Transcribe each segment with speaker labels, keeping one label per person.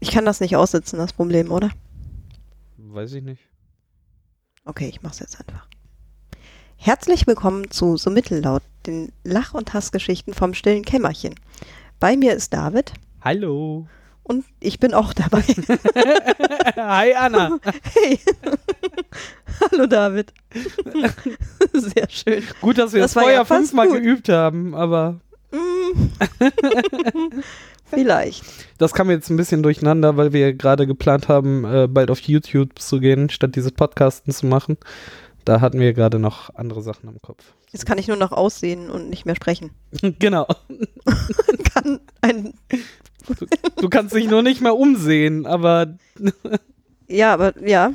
Speaker 1: Ich kann das nicht aussitzen, das Problem, oder?
Speaker 2: Weiß ich nicht.
Speaker 1: Okay, ich mach's jetzt einfach. Herzlich willkommen zu So Mittellaut, den Lach- und Hassgeschichten vom stillen Kämmerchen. Bei mir ist David
Speaker 2: Hallo.
Speaker 1: und ich bin auch dabei.
Speaker 2: Hi Anna.
Speaker 1: Hey. Hallo David. Sehr schön.
Speaker 2: Gut, dass wir
Speaker 1: Das
Speaker 2: das, vorher
Speaker 1: ja
Speaker 2: fünfmal
Speaker 1: gut.
Speaker 2: geübt haben, aber
Speaker 1: Mm. Vielleicht.
Speaker 2: das kam jetzt ein bisschen durcheinander, weil wir gerade geplant haben, äh, bald auf YouTube zu gehen, statt dieses Podcasten zu machen. Da hatten wir gerade noch andere Sachen im Kopf.
Speaker 1: Jetzt kann ich nur noch aussehen und nicht mehr sprechen.
Speaker 2: genau.
Speaker 1: Kann ein,
Speaker 2: Du kannst dich nur nicht mehr umsehen, aber
Speaker 1: ja, aber ja.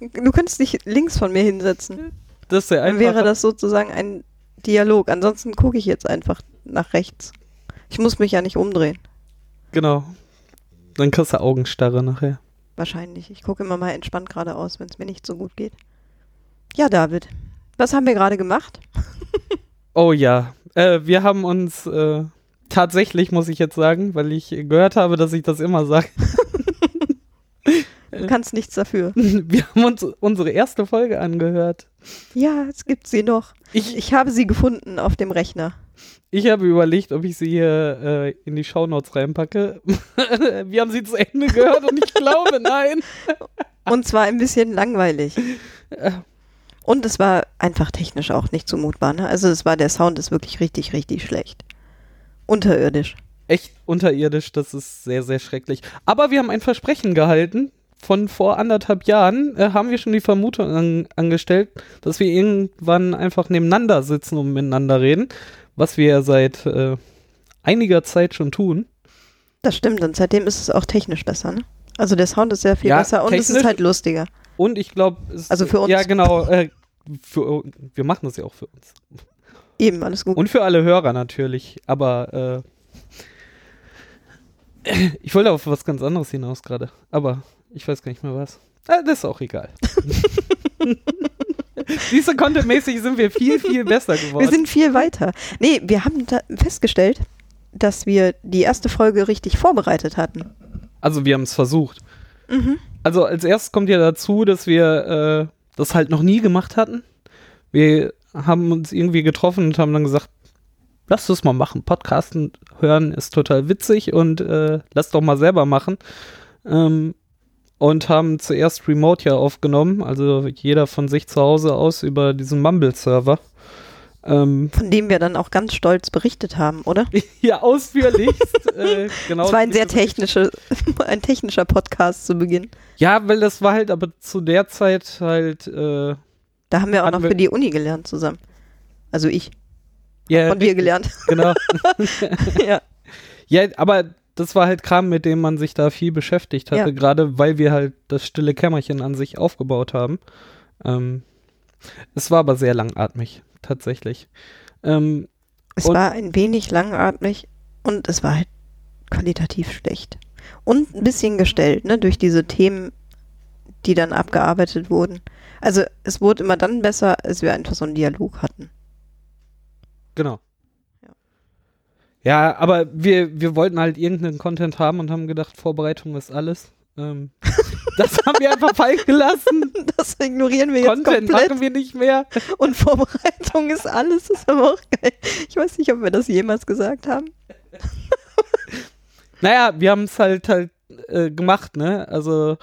Speaker 1: Du könntest dich links von mir hinsetzen.
Speaker 2: das ist ja
Speaker 1: Dann
Speaker 2: einfach.
Speaker 1: wäre das sozusagen ein Dialog. Ansonsten gucke ich jetzt einfach nach rechts. Ich muss mich ja nicht umdrehen.
Speaker 2: Genau. Dann kriegst du Augenstarre nachher.
Speaker 1: Wahrscheinlich. Ich gucke immer mal entspannt geradeaus, wenn es mir nicht so gut geht. Ja, David. Was haben wir gerade gemacht?
Speaker 2: Oh ja, äh, wir haben uns äh, tatsächlich, muss ich jetzt sagen, weil ich gehört habe, dass ich das immer sage,
Speaker 1: Du kannst nichts dafür.
Speaker 2: wir haben uns unsere erste Folge angehört.
Speaker 1: Ja, es gibt sie noch.
Speaker 2: Ich,
Speaker 1: Ich habe sie gefunden auf dem Rechner.
Speaker 2: Ich habe überlegt, ob ich sie hier äh, in die Shownotes reinpacke. wir haben sie zu Ende gehört und ich glaube, nein.
Speaker 1: Und zwar ein bisschen langweilig.
Speaker 2: Äh,
Speaker 1: Und es war einfach technisch auch nicht zumutbar. Ne? Also es war, der Sound ist wirklich richtig, richtig schlecht. Unterirdisch.
Speaker 2: echt unterirdisch, das ist sehr, sehr schrecklich. Aber wir haben ein Versprechen gehalten. Von vor anderthalb Jahren äh, haben wir schon die Vermutung an, angestellt, dass wir irgendwann einfach nebeneinander sitzen und miteinander reden, was wir ja seit äh, einiger Zeit schon tun.
Speaker 1: Das stimmt. Und seitdem ist es auch technisch besser. Ne? Also der Sound ist sehr viel
Speaker 2: Ja,
Speaker 1: besser und es ist halt lustiger.
Speaker 2: Und ich glaube,
Speaker 1: Also für uns.
Speaker 2: Ja, genau. Äh, für, wir machen das ja auch für uns.
Speaker 1: Eben, alles gut.
Speaker 2: Und für alle Hörer natürlich. Aber äh, ich wollte auf was ganz anderes hinaus gerade. Aber ich weiß gar nicht mehr was. Äh, das ist auch egal. Siehst du, contentmäßig sind wir viel, viel besser geworden.
Speaker 1: Wir sind viel weiter. Nee, wir haben festgestellt, dass wir die erste Folge richtig vorbereitet hatten.
Speaker 2: also wir haben es versucht.
Speaker 1: Mhm.
Speaker 2: Also als erstes kommt ja dazu, dass wir äh, das halt noch nie gemacht hatten. Wir haben uns irgendwie getroffen und haben dann gesagt, lass das mal machen. Podcasten hören ist total witzig und äh, lass doch mal selber machen. Ähm, und haben zuerst Remote ja aufgenommen, also jeder von sich zu Hause aus über diesen Mumble-Server. Ähm,
Speaker 1: Von dem wir dann auch ganz stolz berichtet haben, oder?
Speaker 2: ja, ausführlichst. äh, genau.
Speaker 1: Es war ein sehr technische, ein technischer Podcast zu Beginn.
Speaker 2: Ja, weil das war halt aber zu der Zeit halt äh,
Speaker 1: Da haben wir auch noch
Speaker 2: wir-
Speaker 1: für die Uni gelernt zusammen. Also ich.
Speaker 2: ja,
Speaker 1: Von dir gelernt.
Speaker 2: genau.
Speaker 1: ja.
Speaker 2: Ja, aber das war halt Kram, mit dem man sich da viel beschäftigt hatte,
Speaker 1: Ja.
Speaker 2: gerade weil wir halt das stille Kämmerchen an sich aufgebaut haben. Ähm, es war aber sehr langatmig, tatsächlich. Ähm,
Speaker 1: Es war ein wenig langatmig und es war halt qualitativ schlecht. Und ein bisschen gestellt, ne, durch diese Themen, die dann abgearbeitet wurden. Also es wurde immer dann besser, als wir einfach so einen Dialog hatten.
Speaker 2: genau.
Speaker 1: Ja.
Speaker 2: Aber wir, wir wollten halt irgendeinen Content haben und haben gedacht, Vorbereitung ist alles. Ähm, das haben wir einfach fallen gelassen.
Speaker 1: Das ignorieren wir jetzt
Speaker 2: Content
Speaker 1: komplett.
Speaker 2: machen wir nicht mehr.
Speaker 1: Und Vorbereitung ist alles, ist aber auch geil. Ich weiß nicht, ob wir das jemals gesagt haben.
Speaker 2: Naja, wir haben es halt halt äh, gemacht, ne? Also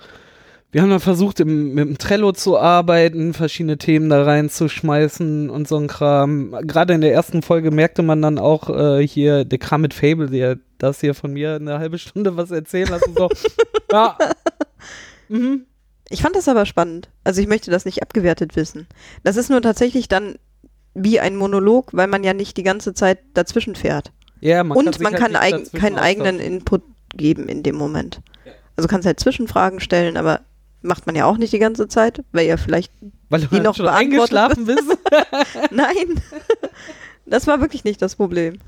Speaker 2: wir haben dann versucht, im, mit dem Trello zu arbeiten, verschiedene Themen da reinzuschmeißen und so ein Kram. Gerade in der ersten Folge merkte man dann auch äh, hier, der Kram mit Fable, der das hier von mir eine halbe Stunde was erzählen lassen. So, ja. Mhm.
Speaker 1: Ich fand das aber spannend. Also ich möchte das nicht abgewertet wissen. Das ist nur tatsächlich dann wie ein Monolog, weil man ja nicht die ganze Zeit dazwischen fährt.
Speaker 2: Ja, man
Speaker 1: Und
Speaker 2: kann
Speaker 1: man
Speaker 2: halt
Speaker 1: kann
Speaker 2: dazwischen
Speaker 1: keinen eigenen. Input geben in dem Moment. Also kannst halt Zwischenfragen stellen, aber macht man ja auch nicht die ganze Zeit, weil ja vielleicht,
Speaker 2: Weil du
Speaker 1: die
Speaker 2: halt
Speaker 1: noch
Speaker 2: schon eingeschlafen bist.
Speaker 1: nein, das war wirklich nicht das Problem.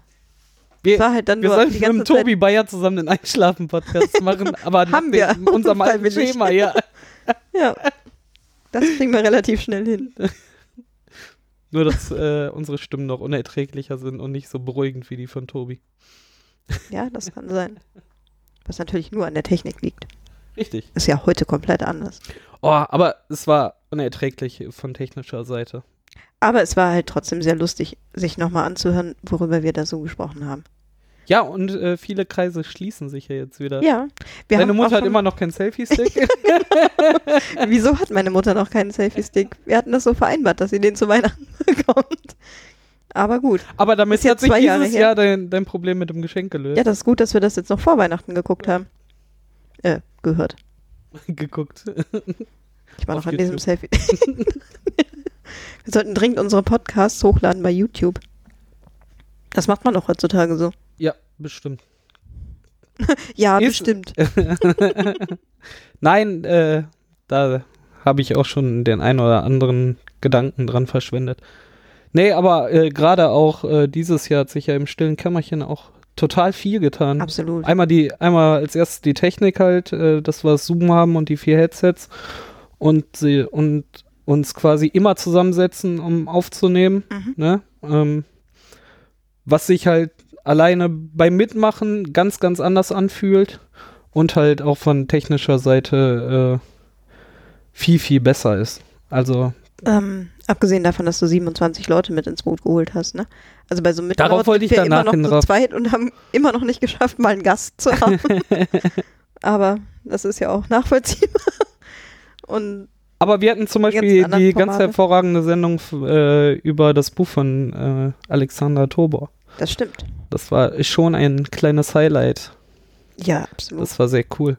Speaker 2: Wir,
Speaker 1: war halt dann
Speaker 2: wir
Speaker 1: nur
Speaker 2: sollten
Speaker 1: die
Speaker 2: mit dem
Speaker 1: ganze Zeit,
Speaker 2: Tobi Bayer zusammen den Einschlafen-Podcast machen, aber
Speaker 1: Haben wir.
Speaker 2: dem- unserem alten
Speaker 1: Unfreiwillig.
Speaker 2: Schema, ja.
Speaker 1: ja, das kriegen wir relativ schnell hin.
Speaker 2: Nur, dass äh, unsere Stimmen noch unerträglicher sind und nicht so beruhigend wie die von Tobi.
Speaker 1: Ja, das kann sein. Was natürlich nur an der Technik liegt.
Speaker 2: Richtig.
Speaker 1: Ist ja heute komplett anders.
Speaker 2: Oh, aber es war unerträglich von technischer Seite.
Speaker 1: Aber es war halt trotzdem sehr lustig, sich nochmal anzuhören, worüber wir da so gesprochen haben.
Speaker 2: Ja, und äh, viele Kreise schließen sich ja jetzt wieder.
Speaker 1: Ja. Wir
Speaker 2: Deine Mutter hat immer noch keinen Selfie-Stick.
Speaker 1: Wieso hat meine Mutter noch keinen Selfie-Stick? Wir hatten das so vereinbart, dass sie den zu Weihnachten bekommt. Aber gut.
Speaker 2: aber damit
Speaker 1: Ist jetzt
Speaker 2: hat sich
Speaker 1: zwei Jahre
Speaker 2: dieses
Speaker 1: her.
Speaker 2: Jahr dein, dein Problem mit dem Geschenk gelöst.
Speaker 1: Ja, das ist gut, dass wir das jetzt noch vor Weihnachten geguckt haben. Äh, gehört.
Speaker 2: geguckt.
Speaker 1: Ich war
Speaker 2: Auf
Speaker 1: noch an diesem. Selfie. wir sollten dringend unsere Podcasts hochladen bei YouTube. Das macht man doch heutzutage so.
Speaker 2: ja, bestimmt.
Speaker 1: Ja,
Speaker 2: Ist-
Speaker 1: bestimmt.
Speaker 2: Nein, äh, da habe ich auch schon den ein oder anderen Gedanken dran verschwendet. Nee, aber äh, gerade auch äh, dieses Jahr hat sich ja im stillen Kämmerchen auch total viel getan.
Speaker 1: Absolut.
Speaker 2: Einmal die, einmal als erstes die Technik halt, äh, dass wir Zoom haben und die vier Headsets und sie und uns quasi immer zusammensetzen, um aufzunehmen,
Speaker 1: Mhm.
Speaker 2: ne? Ähm, was sich halt alleine beim Mitmachen ganz, ganz anders anfühlt und halt auch von technischer Seite äh, viel, viel besser ist. Also
Speaker 1: Ähm, abgesehen davon, dass du 27 Leute mit ins Boot geholt hast, ne? Also bei so einem
Speaker 2: Darauf wollte ich
Speaker 1: wir
Speaker 2: danach
Speaker 1: immer noch zu zweit und haben immer noch nicht geschafft, mal einen Gast zu haben. Aber das ist ja auch nachvollziehbar. Und
Speaker 2: Aber wir hatten zum Beispiel die ganz
Speaker 1: Formate.
Speaker 2: hervorragende Sendung äh, über das Buch von äh, Alexander Tobor.
Speaker 1: das stimmt.
Speaker 2: Das war schon ein kleines Highlight.
Speaker 1: Ja, absolut.
Speaker 2: Das war sehr cool.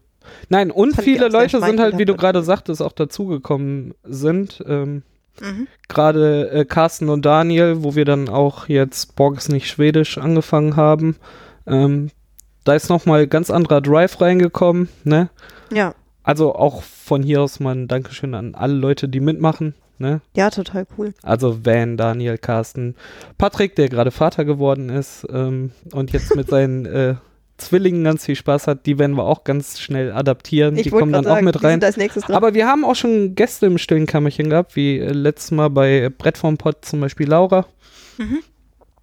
Speaker 2: Nein, und viele Leute sind halt, wie du gerade sagtest, auch dazugekommen sind. Ähm,
Speaker 1: mhm.
Speaker 2: gerade äh, Carsten und Daniel, wo wir dann auch jetzt Borg ist nicht Schwedisch angefangen haben. Ähm, da ist nochmal ganz anderer Drive reingekommen, ne?
Speaker 1: Ja,
Speaker 2: Also auch von hier aus mal ein Dankeschön an alle Leute, die mitmachen, ne?
Speaker 1: ja, total cool.
Speaker 2: Also Van, Daniel, Carsten, Patrick, der gerade Vater geworden ist ähm, und jetzt mit seinen äh, Zwillingen ganz viel Spaß hat, die werden wir auch ganz schnell adaptieren.
Speaker 1: Ich
Speaker 2: die kommen dann
Speaker 1: gerade
Speaker 2: auch
Speaker 1: sagen,
Speaker 2: mit rein. Aber wir haben auch schon Gäste im stillen Kammerchen gehabt, wie äh, letztes Mal bei Brett vom Pott zum Beispiel Laura.
Speaker 1: Mhm.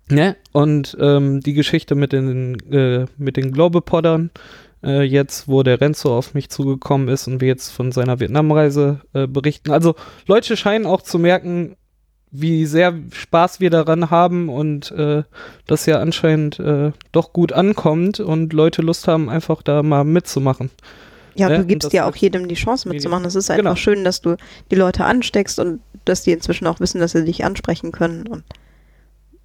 Speaker 2: Ne? Und ähm, die Geschichte mit den, äh, mit den Globepoddern, äh, jetzt, wo der Renzo auf mich zugekommen ist und wir jetzt von seiner Vietnamreise äh, berichten. Also Leute scheinen auch zu merken, wie sehr Spaß wir daran haben und äh, das ja anscheinend äh, doch gut ankommt und Leute Lust haben, einfach da mal mitzumachen.
Speaker 1: Ja,
Speaker 2: ne?
Speaker 1: du gibst ja auch jedem die Chance mitzumachen. Es ist einfach
Speaker 2: Genau.
Speaker 1: schön, dass du die Leute ansteckst und dass die inzwischen auch wissen, dass sie dich ansprechen können. Und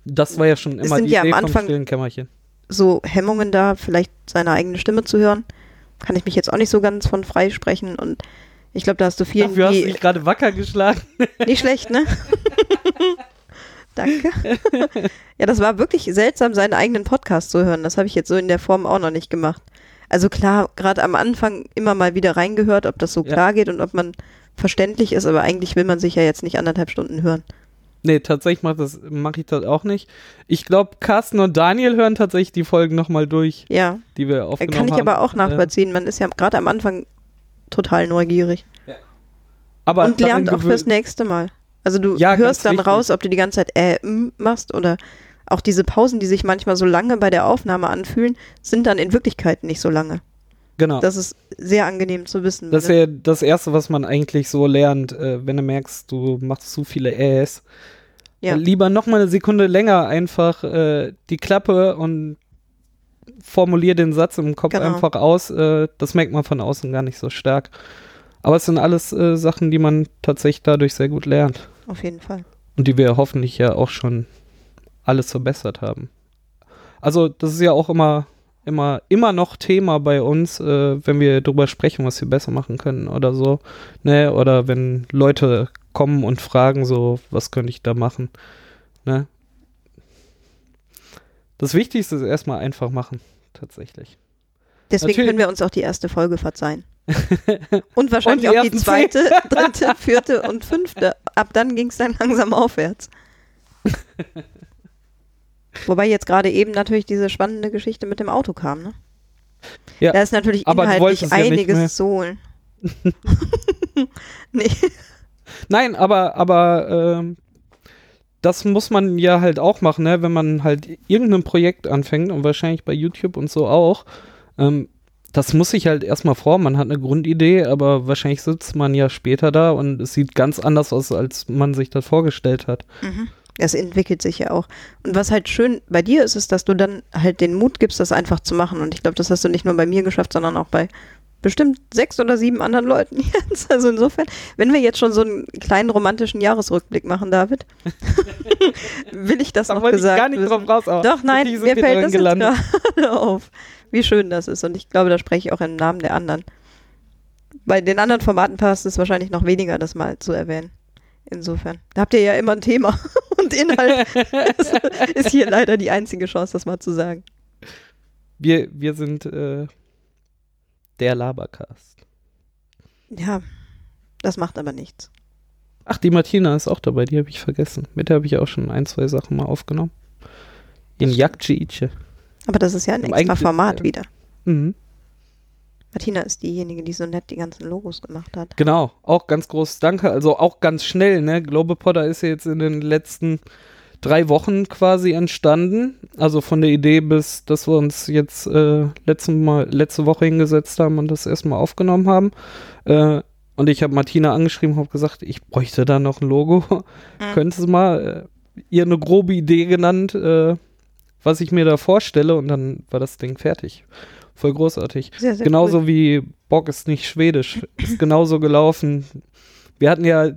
Speaker 2: Das war ja schon immer die
Speaker 1: ja am
Speaker 2: Idee vom
Speaker 1: Anfang-
Speaker 2: stillen Kämmerchen.
Speaker 1: so Hemmungen da, vielleicht seine eigene Stimme zu hören, kann ich mich jetzt auch nicht so ganz von frei sprechen. Und ich glaube, da hast du vielen,
Speaker 2: Dafür hast du dich gerade wacker geschlagen.
Speaker 1: nicht schlecht, ne? Danke. ja, das war wirklich seltsam, seinen eigenen Podcast zu hören. Das habe ich jetzt so in der Form auch noch nicht gemacht. Also klar, gerade am Anfang immer mal wieder reingehört, ob das so
Speaker 2: Ja.
Speaker 1: klar geht und ob man verständlich ist, aber eigentlich will man sich ja jetzt nicht anderthalb Stunden hören.
Speaker 2: Nee, tatsächlich mache mach ich das auch nicht. Ich glaube, Carsten und Daniel hören tatsächlich die Folgen nochmal durch,
Speaker 1: Ja,
Speaker 2: die wir
Speaker 1: äh,
Speaker 2: aufgenommen
Speaker 1: kann ich
Speaker 2: haben.
Speaker 1: aber auch
Speaker 2: Äh,
Speaker 1: nachvollziehen. Man ist ja gerade am Anfang total neugierig.
Speaker 2: aber
Speaker 1: und lernt auch fürs nächste Mal. Also du
Speaker 2: Ja,
Speaker 1: hörst dann
Speaker 2: wichtig.
Speaker 1: raus, ob du die ganze Zeit äh, mm machst oder auch diese Pausen, die sich manchmal so lange bei der Aufnahme anfühlen, sind dann in Wirklichkeit nicht so lange.
Speaker 2: Genau. Das,
Speaker 1: Das ist sehr angenehm zu wissen.
Speaker 2: ist
Speaker 1: ne?
Speaker 2: ja das Erste, was man eigentlich so lernt, äh, wenn du merkst, du machst zu viele Äs.
Speaker 1: Ja.
Speaker 2: Lieber nochmal eine Sekunde länger einfach äh, die Klappe und formulier den Satz im Kopf
Speaker 1: Genau.
Speaker 2: einfach aus. Äh, das merkt man von außen gar nicht so stark. Aber es sind alles äh, Sachen, die man tatsächlich dadurch sehr gut lernt.
Speaker 1: Auf jeden Fall.
Speaker 2: Und die wir hoffentlich ja auch schon alles verbessert haben. Also, das ist ja auch immer, immer, immer noch Thema bei uns, äh, wenn wir darüber sprechen, was wir besser machen können oder so. Ne? Oder wenn Leute kommen und fragen, so, was könnte ich da machen? Ne? Das Wichtigste ist erstmal einfach machen, tatsächlich.
Speaker 1: Deswegen
Speaker 2: Natürlich.
Speaker 1: können wir uns auch die erste Folge verzeihen. Und wahrscheinlich
Speaker 2: Und die
Speaker 1: auch die zweite, dritte, vierte und fünfte. Ab dann ging es dann langsam aufwärts. Wobei jetzt gerade eben natürlich diese spannende Geschichte mit dem Auto kam, ne?
Speaker 2: Ja,
Speaker 1: Da ist natürlich inhaltlich
Speaker 2: ja
Speaker 1: einiges holen. nee.
Speaker 2: Nein, aber, aber ähm, das muss man ja halt auch machen, ne? wenn man halt irgendein Projekt anfängt und wahrscheinlich bei YouTube und so auch. Ähm, das muss sich halt erstmal vor, man hat eine Grundidee, aber wahrscheinlich sitzt man ja später da und es sieht ganz anders aus, als man sich das vorgestellt hat.
Speaker 1: Mhm. Es entwickelt sich ja auch. Und was halt schön bei dir ist, ist, dass du dann halt den Mut gibst, das einfach zu machen. Und ich glaube, das hast du nicht nur bei mir geschafft, sondern auch bei bestimmt sechs oder sieben anderen Leuten jetzt. Also insofern, wenn wir jetzt schon so einen kleinen romantischen Jahresrückblick machen, David, will ich das
Speaker 2: Da
Speaker 1: noch
Speaker 2: wollte ich
Speaker 1: gesagt
Speaker 2: gar nicht
Speaker 1: wissen.
Speaker 2: drauf raus, aber
Speaker 1: Doch, nein, mir fällt das gerade auf, wie schön das ist. Und ich glaube, da spreche ich auch im Namen der anderen. Bei den anderen Formaten passt es wahrscheinlich noch weniger, das mal zu erwähnen. Insofern. Da habt ihr ja immer ein Thema und Inhalt. ist, ist hier leider die einzige Chance, das mal zu sagen.
Speaker 2: Wir, wir sind äh, der Labercast.
Speaker 1: Ja, das macht aber nichts.
Speaker 2: Ach, die Martina ist auch dabei, die habe ich vergessen. Mit der habe ich auch schon ein, zwei Sachen mal aufgenommen. In Jakcice.
Speaker 1: Aber das ist ja ein
Speaker 2: Aber
Speaker 1: extra Format
Speaker 2: äh,
Speaker 1: wieder.
Speaker 2: Mhm.
Speaker 1: Martina ist diejenige, die so nett die ganzen Logos gemacht hat.
Speaker 2: Genau, auch ganz großes Danke. Also auch ganz schnell, ne? Globepotter ist ja jetzt in den letzten drei Wochen quasi entstanden. Also von der Idee bis, dass wir uns jetzt äh, letzte, Mal, letzte Woche hingesetzt haben und das erstmal aufgenommen haben. Äh, und ich habe Martina angeschrieben, habe gesagt, ich bräuchte da noch ein Logo.
Speaker 1: Mhm.
Speaker 2: Könntest du mal äh, ihr eine grobe Idee genannt, äh, was ich mir da vorstelle und dann war das Ding fertig. Voll großartig.
Speaker 1: Sehr, sehr
Speaker 2: genauso
Speaker 1: cool.
Speaker 2: wie Bock ist nicht schwedisch. Ist genauso gelaufen. Wir hatten ja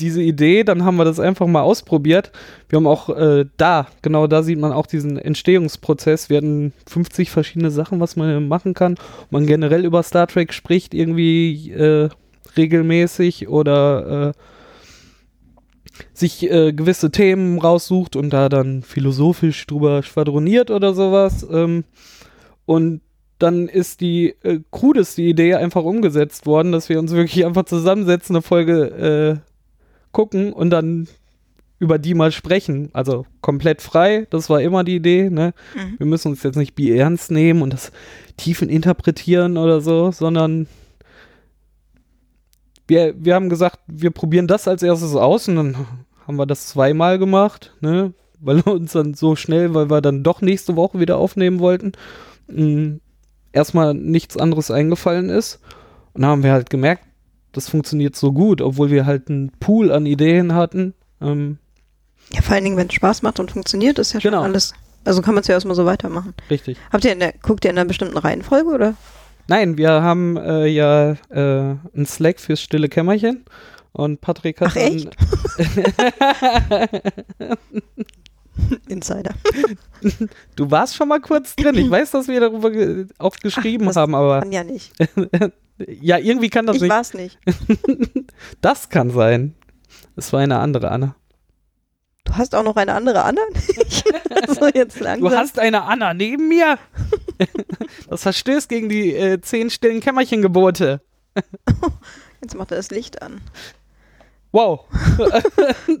Speaker 2: diese Idee, dann haben wir das einfach mal ausprobiert. Wir haben auch äh, da, genau da sieht man auch diesen Entstehungsprozess. Wir hatten 50 verschiedene Sachen, was man machen kann. Man generell über Star Trek spricht irgendwie äh, regelmäßig oder äh, sich äh, gewisse Themen raussucht und da dann philosophisch drüber schwadroniert oder sowas. Ähm, und dann ist die äh, crudeste Idee einfach umgesetzt worden, dass wir uns wirklich einfach zusammensetzen, eine Folge äh, gucken und dann über die mal sprechen. Also komplett frei, das war immer die Idee. Ne?
Speaker 1: Mhm.
Speaker 2: Wir müssen uns jetzt nicht wie ernst nehmen und das tiefen interpretieren oder so, sondern wir, wir haben gesagt, wir probieren das als erstes aus und dann haben wir das zweimal gemacht, ne? weil uns dann so schnell, weil wir dann doch nächste Woche wieder aufnehmen wollten, mh, erstmal nichts anderes eingefallen ist. Und dann haben wir halt gemerkt, das funktioniert so gut, obwohl wir halt einen Pool an Ideen hatten. Ähm,
Speaker 1: Ja, vor allen Dingen, wenn es Spaß macht und funktioniert, ist ja schon
Speaker 2: Genau.
Speaker 1: alles. Also kann man es ja erstmal so weitermachen.
Speaker 2: richtig.
Speaker 1: Habt ihr in der, guckt ihr in einer bestimmten Reihenfolge oder?
Speaker 2: Nein, wir haben äh, ja äh, einen Slack fürs stille Kämmerchen und Patrick hat
Speaker 1: Ach, echt? Insider.
Speaker 2: du warst schon mal kurz drin. Ich weiß, dass wir darüber ge auch geschrieben
Speaker 1: das
Speaker 2: haben, aber
Speaker 1: Kann ja nicht.
Speaker 2: ja, irgendwie kann das
Speaker 1: Ich
Speaker 2: nicht.
Speaker 1: war's nicht.
Speaker 2: Das kann sein. Es war eine andere Anna.
Speaker 1: Du hast auch noch eine andere Anna? so jetzt langsam.
Speaker 2: Du hast eine Anna neben mir. das verstößt gegen die äh, zehn stillen Kämmerchengebote.
Speaker 1: Jetzt macht er das Licht an.
Speaker 2: Wow.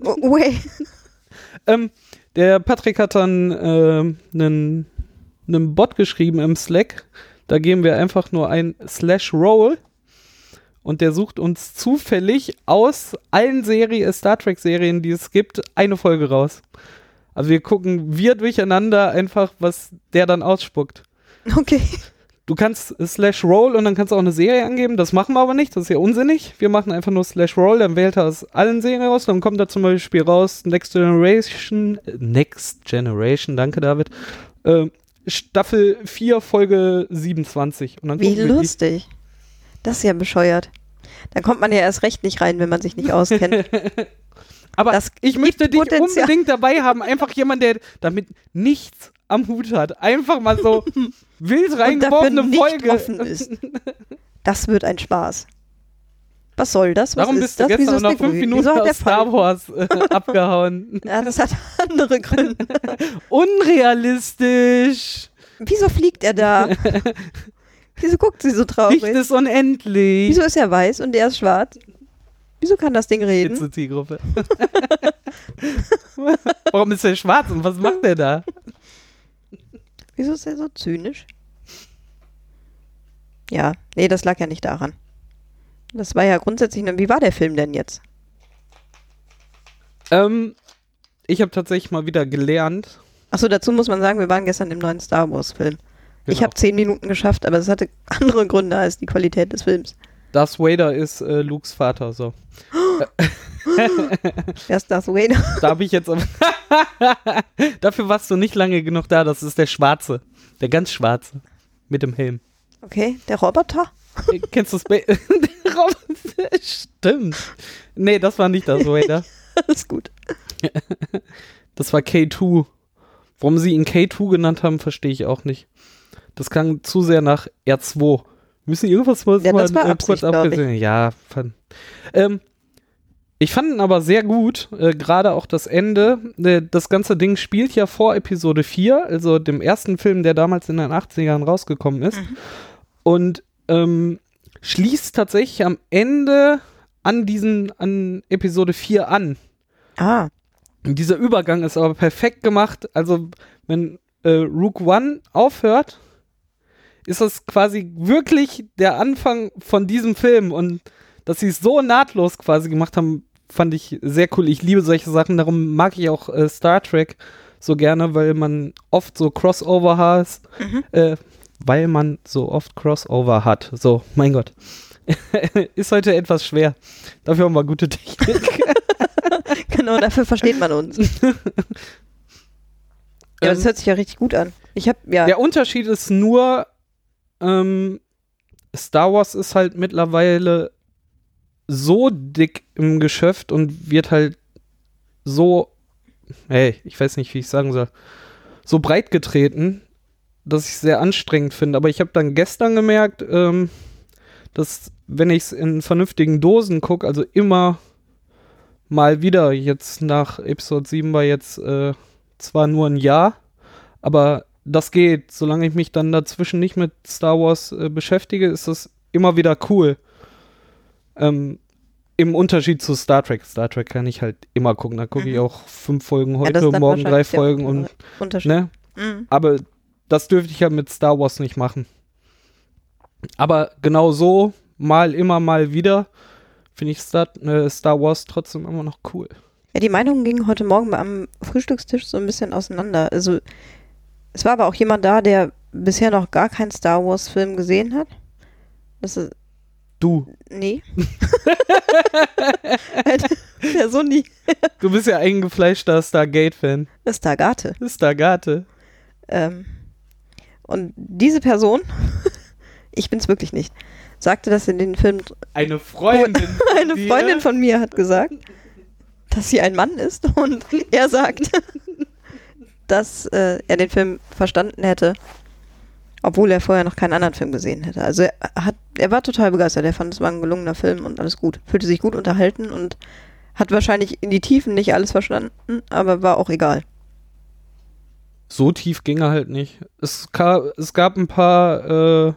Speaker 1: Oh, wait.
Speaker 2: Ähm, der Patrick hat dann ähm, einen, einen Bot geschrieben im Slack. Da geben wir einfach nur ein Slash Roll und der sucht uns zufällig aus allen Serien, Star Trek Serien, die es gibt, eine Folge raus. Also wir gucken wir durcheinander einfach, was der dann ausspuckt.
Speaker 1: Okay.
Speaker 2: Du kannst Slash Roll und dann kannst du auch eine Serie angeben. Das machen wir aber nicht, das ist ja unsinnig. Wir machen einfach nur Slash Roll, dann wählt er aus allen Serien raus. Dann kommt da zum Beispiel raus Next Generation, äh, Next Generation, danke David, äh, Staffel 4, Folge 27. Und dann
Speaker 1: Wie lustig. Das ist ja bescheuert. Da kommt man ja erst recht nicht rein, wenn man sich nicht auskennt.
Speaker 2: Aber
Speaker 1: Das
Speaker 2: ich möchte dich
Speaker 1: Potenzial.
Speaker 2: unbedingt dabei haben. Einfach jemand, der damit nichts am Hut hat. Einfach mal so wild reingeworfene Folge.
Speaker 1: offen ist. Das wird ein Spaß. Was soll das? Was
Speaker 2: Warum
Speaker 1: ist
Speaker 2: bist du
Speaker 1: das? Wieso
Speaker 2: gestern
Speaker 1: ist
Speaker 2: noch fünf? Minuten
Speaker 1: Wieso
Speaker 2: aus Star? Wars äh, abgehauen?
Speaker 1: Ja, das hat andere Gründe.
Speaker 2: Unrealistisch.
Speaker 1: Wieso fliegt er da? Wieso guckt sie so
Speaker 2: Licht
Speaker 1: traurig?
Speaker 2: ist unendlich.
Speaker 1: Wieso ist er weiß und er ist schwarz? Wieso kann das Ding reden?
Speaker 2: Spitze Zielgruppe. Warum ist er schwarz und was macht er da?
Speaker 1: Wieso ist er so zynisch? Ja, nee, das lag ja nicht daran. Das war ja grundsätzlich, wie war der Film denn jetzt?
Speaker 2: Ähm, ich habe tatsächlich mal wieder gelernt.
Speaker 1: Achso, dazu muss man sagen, wir waren gestern im neuen Star Wars Film. Ich
Speaker 2: Genau.
Speaker 1: habe zehn Minuten geschafft, aber es hatte andere Gründe als die Qualität des Films.
Speaker 2: Darth Vader ist äh, Lukes Vater, so.
Speaker 1: Wer ist Darth Vader?
Speaker 2: Da habe ich jetzt Dafür warst du nicht lange genug da, das ist der Schwarze. Der ganz Schwarze. Mit dem Helm.
Speaker 1: Okay, der Roboter?
Speaker 2: Äh, Kennst du das? Der Roboter? Stimmt. Nee, das war nicht Darth Vader.
Speaker 1: Alles gut.
Speaker 2: Das war K2. Warum sie ihn K2 genannt haben, verstehe ich auch nicht. Das klang zu sehr nach R2. Müssen irgendwas mal,
Speaker 1: Ja, das
Speaker 2: mal äh, kurz abgesehen. Ja, fand. Ähm, ich fand ihn aber sehr gut, äh, gerade auch das Ende. Äh, das ganze Ding spielt ja vor Episode 4, also dem ersten Film, der damals in den 80ern rausgekommen ist.
Speaker 1: Mhm.
Speaker 2: Und ähm, schließt tatsächlich am Ende an diesen, an Episode 4 an.
Speaker 1: Ah,
Speaker 2: Und dieser Übergang ist aber perfekt gemacht. Also, wenn äh, Rook One aufhört, ist das quasi wirklich der Anfang von diesem Film. Und dass sie es so nahtlos quasi gemacht haben, fand ich sehr cool. Ich liebe solche Sachen. Darum mag ich auch äh, Star Trek so gerne, weil man oft so Crossover hat.
Speaker 1: Mhm.
Speaker 2: Äh, weil man so oft Crossover hat. So, mein Gott. ist heute etwas schwer. Dafür haben wir gute Technik.
Speaker 1: genau, dafür versteht man uns. ja, das
Speaker 2: Ähm,
Speaker 1: hört sich ja richtig gut an. Ich habe ja,
Speaker 2: Der Unterschied ist nur, ähm, Star Wars ist halt mittlerweile so dick im Geschäft und wird halt so, hey, ich weiß nicht, wie ich sagen soll, so breit getreten, dass ich es sehr anstrengend finde. Aber ich habe dann gestern gemerkt, ähm, dass wenn ich es in vernünftigen Dosen gucke, also immer mal wieder, jetzt nach Episode 7 war jetzt äh, zwar nur ein Jahr, aber das geht. Solange ich mich dann dazwischen nicht mit Star Wars äh, beschäftige, ist das immer wieder cool. Ähm, Im Unterschied zu Star Trek. Star Trek kann ich halt immer gucken. Da gucke ich
Speaker 1: Mhm.
Speaker 2: auch fünf Folgen
Speaker 1: ja,
Speaker 2: heute,
Speaker 1: dann
Speaker 2: morgen drei Folgen und ne?
Speaker 1: Mhm.
Speaker 2: Aber das dürfte ich ja mit Star Wars nicht machen. Aber genau so, mal immer mal wieder, finde ich Star, äh, Star Wars trotzdem immer noch cool.
Speaker 1: Ja, die Meinungen gingen heute Morgen am Frühstückstisch so ein bisschen auseinander. Also, es war aber auch jemand da, der bisher noch gar keinen Star Wars-Film gesehen hat. Das ist,
Speaker 2: Du,
Speaker 1: nee. der so nie.
Speaker 2: du bist ja eingefleischter Stargate-Fan.
Speaker 1: Stargate.
Speaker 2: Stargate.
Speaker 1: Ähm, und diese Person, ich bin's wirklich nicht, sagte, dass in den Film
Speaker 2: Eine Freundin.
Speaker 1: Eine. Freundin von mir hat gesagt, dass sie ein Mann ist und er sagt, dass äh, er den Film verstanden hätte, obwohl er vorher noch keinen anderen Film gesehen hätte. Also er, hat, er war total begeistert, er fand es war ein gelungener Film und alles gut. Fühlte sich gut unterhalten und hat wahrscheinlich in die Tiefen nicht alles verstanden, aber war auch egal.
Speaker 2: So tief ging er halt nicht. Es, ka es gab ein paar, äh,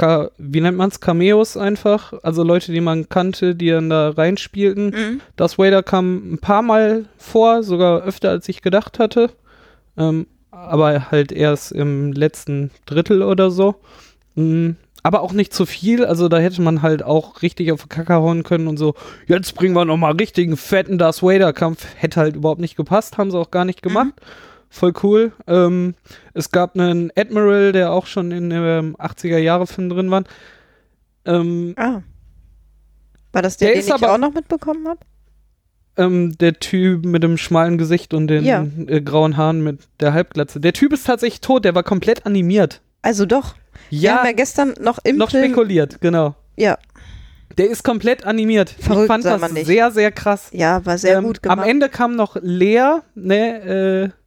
Speaker 2: ka wie nennt man's, Cameos einfach. Also Leute, die man kannte, die dann da reinspielten.
Speaker 1: Mhm.
Speaker 2: Darth Vader kam ein paar Mal vor, sogar öfter als ich gedacht hatte. Ähm, aber halt erst im letzten Drittel oder so. Mm, aber auch nicht zu viel, also da hätte man halt auch richtig auf die Kacke hauen können und so, jetzt bringen wir nochmal richtigen fetten Darth Vader-Kampf. Hätte halt überhaupt nicht gepasst, haben sie auch gar nicht gemacht. Voll cool. Ähm, es gab einen Admiral, der auch schon in dem 80er-Jahre-Film drin war. Ähm,
Speaker 1: Ah. War das der,
Speaker 2: Der
Speaker 1: den ich
Speaker 2: aber-
Speaker 1: auch noch mitbekommen habe?
Speaker 2: ähm, der Typ mit dem schmalen Gesicht und den
Speaker 1: Ja.
Speaker 2: äh, grauen Haaren mit der Halbglatze. Der Typ ist tatsächlich tot, der war komplett animiert.
Speaker 1: Also doch. Wir
Speaker 2: Ja,
Speaker 1: haben ja gestern noch im
Speaker 2: noch
Speaker 1: Film.
Speaker 2: spekuliert, genau.
Speaker 1: Ja,
Speaker 2: Der ist komplett animiert.
Speaker 1: Verrückt,
Speaker 2: ich fand das
Speaker 1: man nicht.
Speaker 2: sehr, sehr krass.
Speaker 1: ja, war sehr
Speaker 2: Ähm,
Speaker 1: gut gemacht.
Speaker 2: Am Ende kam noch Lea, ne, äh,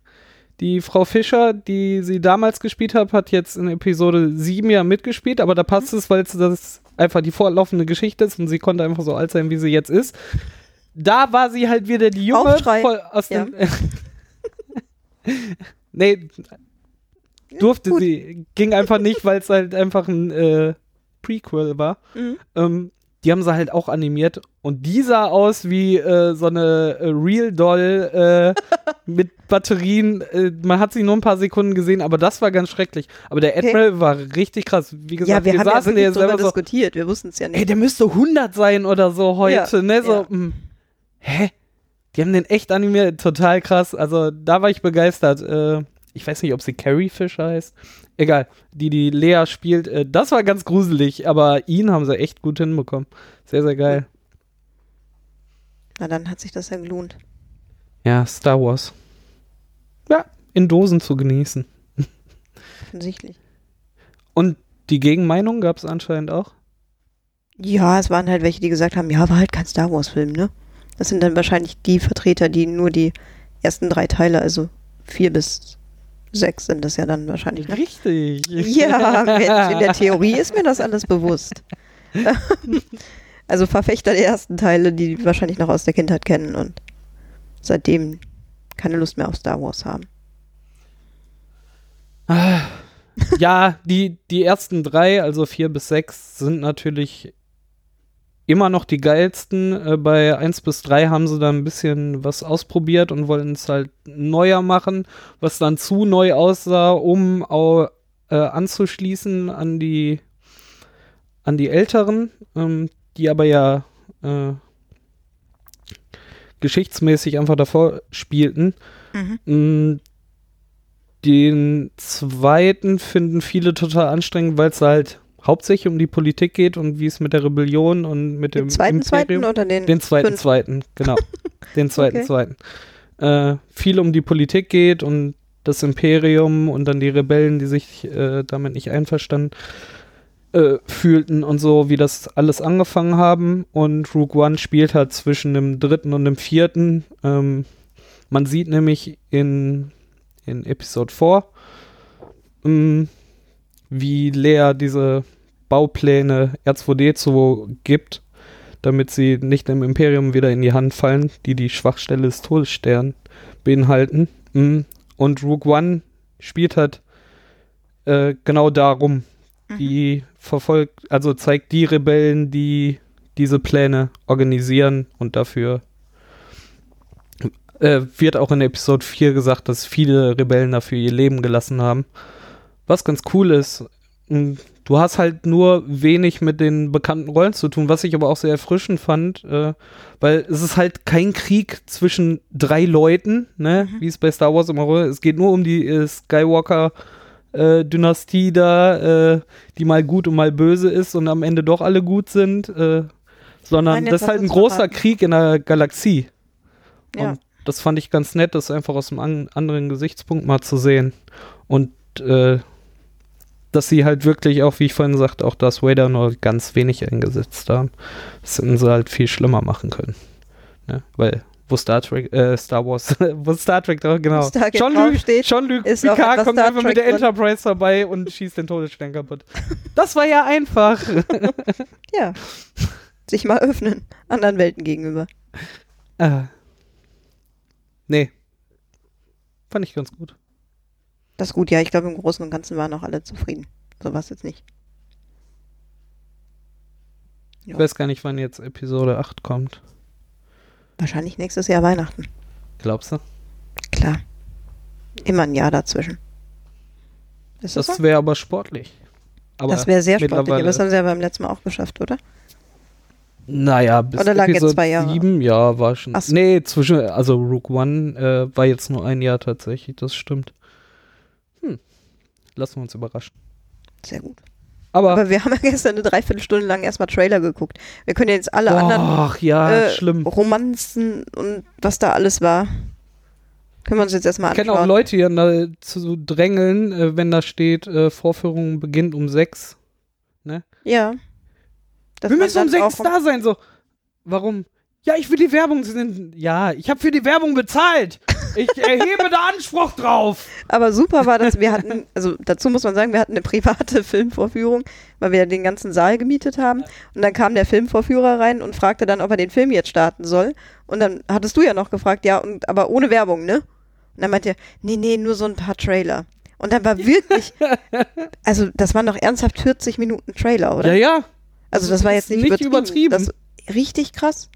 Speaker 2: die Frau Fischer, die sie damals gespielt hat, hat jetzt in Episode 7 ja mitgespielt, aber da passt es, weil es das einfach die fortlaufende Geschichte ist und sie konnte einfach so alt sein, wie sie jetzt ist. Da war sie halt wieder die Junge voll aus
Speaker 1: Ja.
Speaker 2: dem. nee, durfte
Speaker 1: gut.
Speaker 2: sie. Ging einfach nicht, weil es halt einfach ein äh, Prequel war.
Speaker 1: Mhm.
Speaker 2: Ähm, die haben sie halt auch animiert und die sah aus wie äh, so eine äh, Real Doll äh, mit Batterien. Äh, man hat sie nur ein paar Sekunden gesehen, aber das war ganz schrecklich. Aber der
Speaker 1: Okay.
Speaker 2: Admiral war richtig krass. Wie gesagt,
Speaker 1: Ja, wir, haben ja
Speaker 2: saßen
Speaker 1: drüber
Speaker 2: selber so,
Speaker 1: diskutiert. Wir wussten es ja
Speaker 2: ey,
Speaker 1: nicht.
Speaker 2: der müsste 100 sein oder so heute,
Speaker 1: Ja,
Speaker 2: ne? So,
Speaker 1: ja.
Speaker 2: mh. hä? Die haben den echt animiert, total krass. Also da war ich begeistert. Äh, ich weiß nicht, ob sie Carrie Fisher heißt. Egal, die die Lea spielt. Äh, das war ganz gruselig, aber ihn haben sie echt gut hinbekommen. Sehr, sehr geil.
Speaker 1: Na, dann hat sich das ja gelohnt.
Speaker 2: Ja, Star Wars. Ja, in Dosen zu genießen.
Speaker 1: Offensichtlich.
Speaker 2: Und die Gegenmeinung gab es anscheinend auch.
Speaker 1: Ja, es waren halt welche, die gesagt haben, ja, war halt kein Star Wars-Film, ne? Das sind dann wahrscheinlich die Vertreter, die nur die ersten drei Teile, also vier bis sechs sind das ja dann wahrscheinlich. Ne?
Speaker 2: Richtig.
Speaker 1: Ja, Mensch, in der Theorie ist mir das alles bewusst. also Verfechter der ersten Teile, die wahrscheinlich noch aus der Kindheit kennen und seitdem keine Lust mehr auf Star Wars haben.
Speaker 2: ja, die, die ersten drei, also vier bis sechs, sind natürlich immer noch die geilsten. Äh, bei 1 bis 3 haben sie da ein bisschen was ausprobiert und wollen es halt neuer machen, was dann zu neu aussah, um auch, äh, anzuschließen an die an die älteren, ähm, die aber ja äh, geschichtsmäßig einfach davor spielten.
Speaker 1: Mhm.
Speaker 2: Mm, Den zweiten finden viele total anstrengend, weil es halt hauptsächlich um die Politik geht und wie es mit der Rebellion und mit dem
Speaker 1: Den zweiten,
Speaker 2: Imperium
Speaker 1: zweiten oder den?
Speaker 2: den zweiten,
Speaker 1: fünf?
Speaker 2: zweiten, genau. Den zweiten,
Speaker 1: Okay.
Speaker 2: zweiten. Äh, viel um die Politik geht und das Imperium und dann die Rebellen, die sich äh, damit nicht einverstanden äh, fühlten und so, wie das alles angefangen haben. Und Rogue One spielt halt zwischen dem dritten und dem vierten. Ähm, man sieht nämlich in, in Episode 4, ähm, wie Lea diese Baupläne R2D2 gibt, damit sie nicht im Imperium wieder in die Hand fallen, die die Schwachstelle des Todessterns beinhalten. Mm. Und Rogue One spielt halt äh, genau darum. Die verfolgt, also zeigt die Rebellen, die diese Pläne organisieren und dafür äh, wird auch in Episode 4 gesagt, dass viele Rebellen dafür ihr Leben gelassen haben. Was ganz cool ist, mh, du hast halt nur wenig mit den bekannten Rollen zu tun, was ich aber auch sehr erfrischend fand, äh, weil es ist halt kein Krieg zwischen drei Leuten, ne, wie es bei Star Wars immer war. Es geht nur um die äh, Skywalker äh, Dynastie da, äh, die mal gut und mal böse ist und am Ende doch alle gut sind, äh, sondern
Speaker 1: Nein,
Speaker 2: das ist halt ein großer
Speaker 1: verraten.
Speaker 2: Krieg in der Galaxie.
Speaker 1: Ja.
Speaker 2: Und das fand ich ganz nett, das einfach aus einem an anderen Gesichtspunkt mal zu sehen. Und äh, dass sie halt wirklich auch, wie ich vorhin sagte, auch das Vader nur ganz wenig eingesetzt haben. Das hätten sie halt viel schlimmer machen können. Ne? Weil, wo Star Trek, äh, Star Wars, wo Star Trek drauf, genau. Jean-Luc
Speaker 1: draufsteht,
Speaker 2: Jean-Luc
Speaker 1: ist auch
Speaker 2: Picard kommt einfach mit der
Speaker 1: drin.
Speaker 2: Enterprise vorbei und schießt den Todesstern kaputt. Das war ja einfach.
Speaker 1: Ja. Sich mal öffnen, anderen Welten gegenüber.
Speaker 2: äh. Nee. Fand ich ganz gut.
Speaker 1: Das ist gut, ja, ich glaube im Großen und Ganzen waren auch alle zufrieden. So war es jetzt nicht.
Speaker 2: Ich weiß gar nicht, wann jetzt Episode 8 kommt.
Speaker 1: Wahrscheinlich nächstes Jahr Weihnachten.
Speaker 2: Glaubst du?
Speaker 1: Klar. Immer ein Jahr dazwischen. Ist das,
Speaker 2: Das
Speaker 1: so?
Speaker 2: wäre aber sportlich. Aber
Speaker 1: das wäre sehr sportlich, aber das haben sie ja beim letzten Mal auch geschafft, oder?
Speaker 2: Naja, bis
Speaker 1: Oder lag jetzt
Speaker 2: Episode
Speaker 1: zwei Jahre?
Speaker 2: 7, ja, war schon.
Speaker 1: Ach so.
Speaker 2: Nee, zwischen, also Rook One äh, war jetzt nur ein Jahr tatsächlich, das stimmt. Lassen wir uns überraschen.
Speaker 1: Sehr gut.
Speaker 2: Aber,
Speaker 1: Aber wir haben ja gestern eine Dreiviertelstunde lang erstmal Trailer geguckt. Wir können ja jetzt alle anderen
Speaker 2: ach ja,
Speaker 1: äh,
Speaker 2: schlimm.
Speaker 1: Romanzen und was da alles war, können wir uns jetzt erstmal
Speaker 2: Ich kenne auch
Speaker 1: anschauen.
Speaker 2: Leute, die dann zu drängeln, äh, wenn da steht, äh, Vorführung beginnt um sechs.
Speaker 1: Ja. Dass
Speaker 2: wir müssen um sechs da sein. So, warum? Ja, ich will die Werbung. Sind, ja, ich habe für die Werbung bezahlt. Ich erhebe da Anspruch drauf.
Speaker 1: Aber super war das, wir hatten, also dazu muss man sagen, wir hatten eine private Filmvorführung, weil wir den ganzen Saal gemietet haben. Und dann kam der Filmvorführer rein und fragte dann, ob er den Film jetzt starten soll. Und dann hattest du ja noch gefragt, ja, und aber ohne Werbung, ne? Und dann meinte er, nee, nee, nur so ein paar Trailer. Und dann war wirklich, also das waren doch ernsthaft 40 Minuten Trailer, oder?
Speaker 2: Ja, ja.
Speaker 1: also das war jetzt nicht,
Speaker 2: nicht
Speaker 1: übertrieben.
Speaker 2: übertrieben.
Speaker 1: Das richtig krass.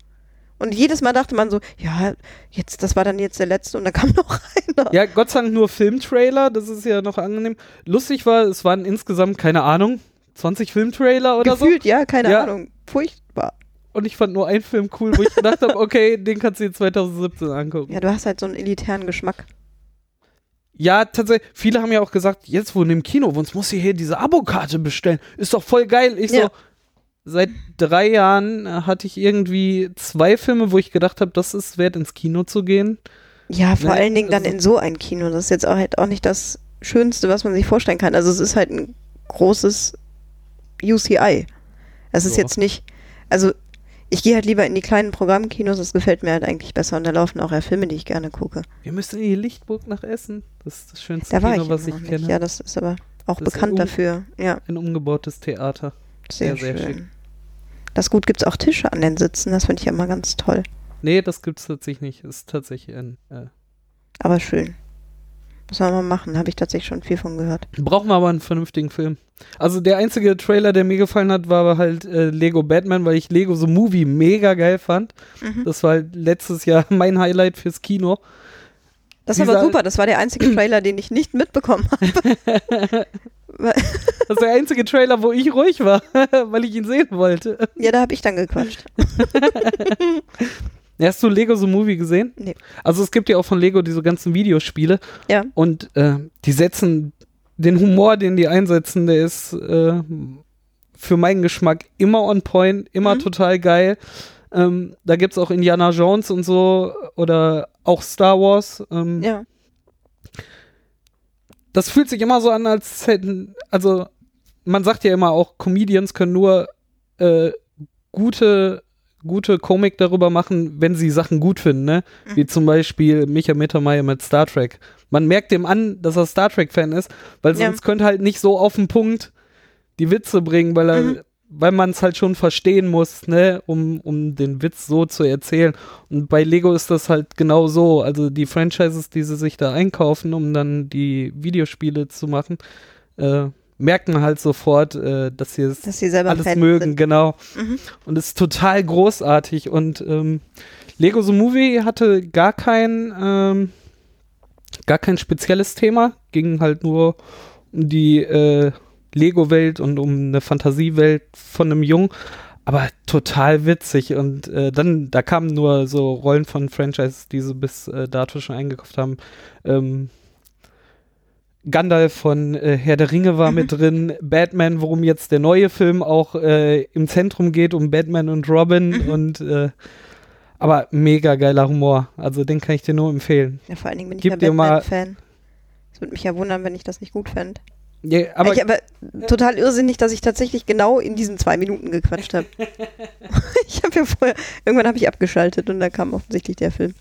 Speaker 1: Und jedes Mal dachte man so, ja, jetzt, das war dann jetzt der letzte und dann kam noch einer.
Speaker 2: Ja, Gott sei Dank nur Filmtrailer, das ist ja noch angenehm. Lustig war, es waren insgesamt, keine Ahnung, 20 Filmtrailer oder
Speaker 1: Gefühlt, ja, keine
Speaker 2: Ja.
Speaker 1: Ahnung. Furchtbar.
Speaker 2: so. Und ich fand nur einen Film cool, wo ich gedacht habe, okay, den kannst du dir 2017 angucken.
Speaker 1: Ja, du hast halt so einen elitären Geschmack.
Speaker 2: Ja, tatsächlich. Viele haben ja auch gesagt, jetzt wo in dem Kino, uns muss ihr hier diese Abokarte bestellen. Ist doch voll geil. Ich so,
Speaker 1: Ja.
Speaker 2: Seit drei Jahren äh, hatte ich irgendwie zwei Filme, wo ich gedacht habe, das ist wert, ins Kino zu gehen.
Speaker 1: Ja, vor
Speaker 2: Ne,
Speaker 1: allen Dingen dann
Speaker 2: also-
Speaker 1: in so ein Kino. Das ist jetzt auch halt auch nicht das Schönste, was man sich vorstellen kann. Also es ist halt ein großes UCI. Es ist
Speaker 2: Ja.
Speaker 1: jetzt nicht, also ich gehe halt lieber in die kleinen Programmkinos, das gefällt mir halt eigentlich besser und da laufen auch ja Filme, die ich gerne gucke.
Speaker 2: Wir müssen in die Lichtburg nach Essen. Das ist das schönste
Speaker 1: Da war
Speaker 2: Kino,
Speaker 1: ich
Speaker 2: was ich kenne.
Speaker 1: Ja, das ist aber auch
Speaker 2: Das
Speaker 1: bekannt dafür. Ja,
Speaker 2: Ein umgebautes Theater.
Speaker 1: sehr,
Speaker 2: sehr, sehr
Speaker 1: schön.
Speaker 2: schick.
Speaker 1: Das gut gibt's auch Tische an den Sitzen, das finde ich immer ganz toll.
Speaker 2: Nee, das gibt's tatsächlich nicht. Ist tatsächlich ein. Äh,
Speaker 1: Aber schön. Muss man mal machen, habe ich tatsächlich schon viel von gehört.
Speaker 2: brauchen wir aber einen vernünftigen Film. Also der einzige Trailer, der mir gefallen hat, war halt äh, Lego Batman, weil ich Lego The Movie mega geil fand.
Speaker 1: Mhm.
Speaker 2: Das war halt letztes Jahr mein Highlight fürs Kino.
Speaker 1: Das
Speaker 2: Dieser-
Speaker 1: super, das war der einzige Trailer, den ich nicht mitbekommen habe.
Speaker 2: Das ist der einzige Trailer, wo ich ruhig war, weil ich ihn sehen wollte.
Speaker 1: ja, da habe ich dann gequatscht.
Speaker 2: Hast du Lego The Movie gesehen?
Speaker 1: Nee.
Speaker 2: Also es gibt ja auch von Lego diese ganzen Videospiele
Speaker 1: Ja.
Speaker 2: und äh, die setzen den Humor, den die einsetzen, der ist äh, für meinen Geschmack immer on point, immer
Speaker 1: Mhm.
Speaker 2: total geil. Ähm, da gibt es auch Indiana Jones und so oder auch Star Wars. Ähm,
Speaker 1: Ja.
Speaker 2: Das fühlt sich immer so an, als hätten, also man sagt ja immer auch, Comedians können nur äh, gute, gute Komik darüber machen, wenn sie Sachen gut finden, ne?
Speaker 1: Mhm.
Speaker 2: Wie zum Beispiel Micha Mittermeier mit Star Trek. Man merkt dem an, dass er Star Trek-Fan ist, weil
Speaker 1: Ja.
Speaker 2: sonst könnte halt nicht so auf den Punkt die Witze bringen, weil er,
Speaker 1: Mhm.
Speaker 2: Weil man es halt schon verstehen muss, ne, um, um den Witz so zu erzählen. Und bei Lego ist das halt genau so. Also die Franchises, die sie sich da einkaufen, um dann die Videospiele zu machen, äh, merken halt sofort, äh, dass sie es
Speaker 1: Dass
Speaker 2: alles
Speaker 1: Fan
Speaker 2: mögen,
Speaker 1: sind.
Speaker 2: genau.
Speaker 1: Mhm.
Speaker 2: Und es ist total großartig. Und ähm, Lego The Movie hatte gar kein, ähm, gar kein spezielles Thema, ging halt nur um die äh, Lego-Welt und um eine Fantasiewelt von einem Jungen. Aber total witzig. Und äh, dann, da kamen nur so Rollen von Franchises, die sie bis äh, dato schon eingekauft haben. Ähm, Gandalf von äh, Herr der Ringe war mit drin, Batman, worum jetzt der neue Film auch äh, im Zentrum geht, um Batman und Robin
Speaker 1: Mhm.
Speaker 2: und äh, aber mega geiler Humor. Also den kann ich dir nur empfehlen.
Speaker 1: Ja, vor allen Dingen bin ich
Speaker 2: Gib mal-
Speaker 1: Batman-Fan. Es würde mich ja wundern, wenn ich das nicht gut fände.
Speaker 2: Ja, aber
Speaker 1: ich, aber total irrsinnig, dass ich tatsächlich genau in diesen zwei Minuten gequatscht habe. ich habe ja vorher, irgendwann habe ich abgeschaltet und da kam offensichtlich der Film.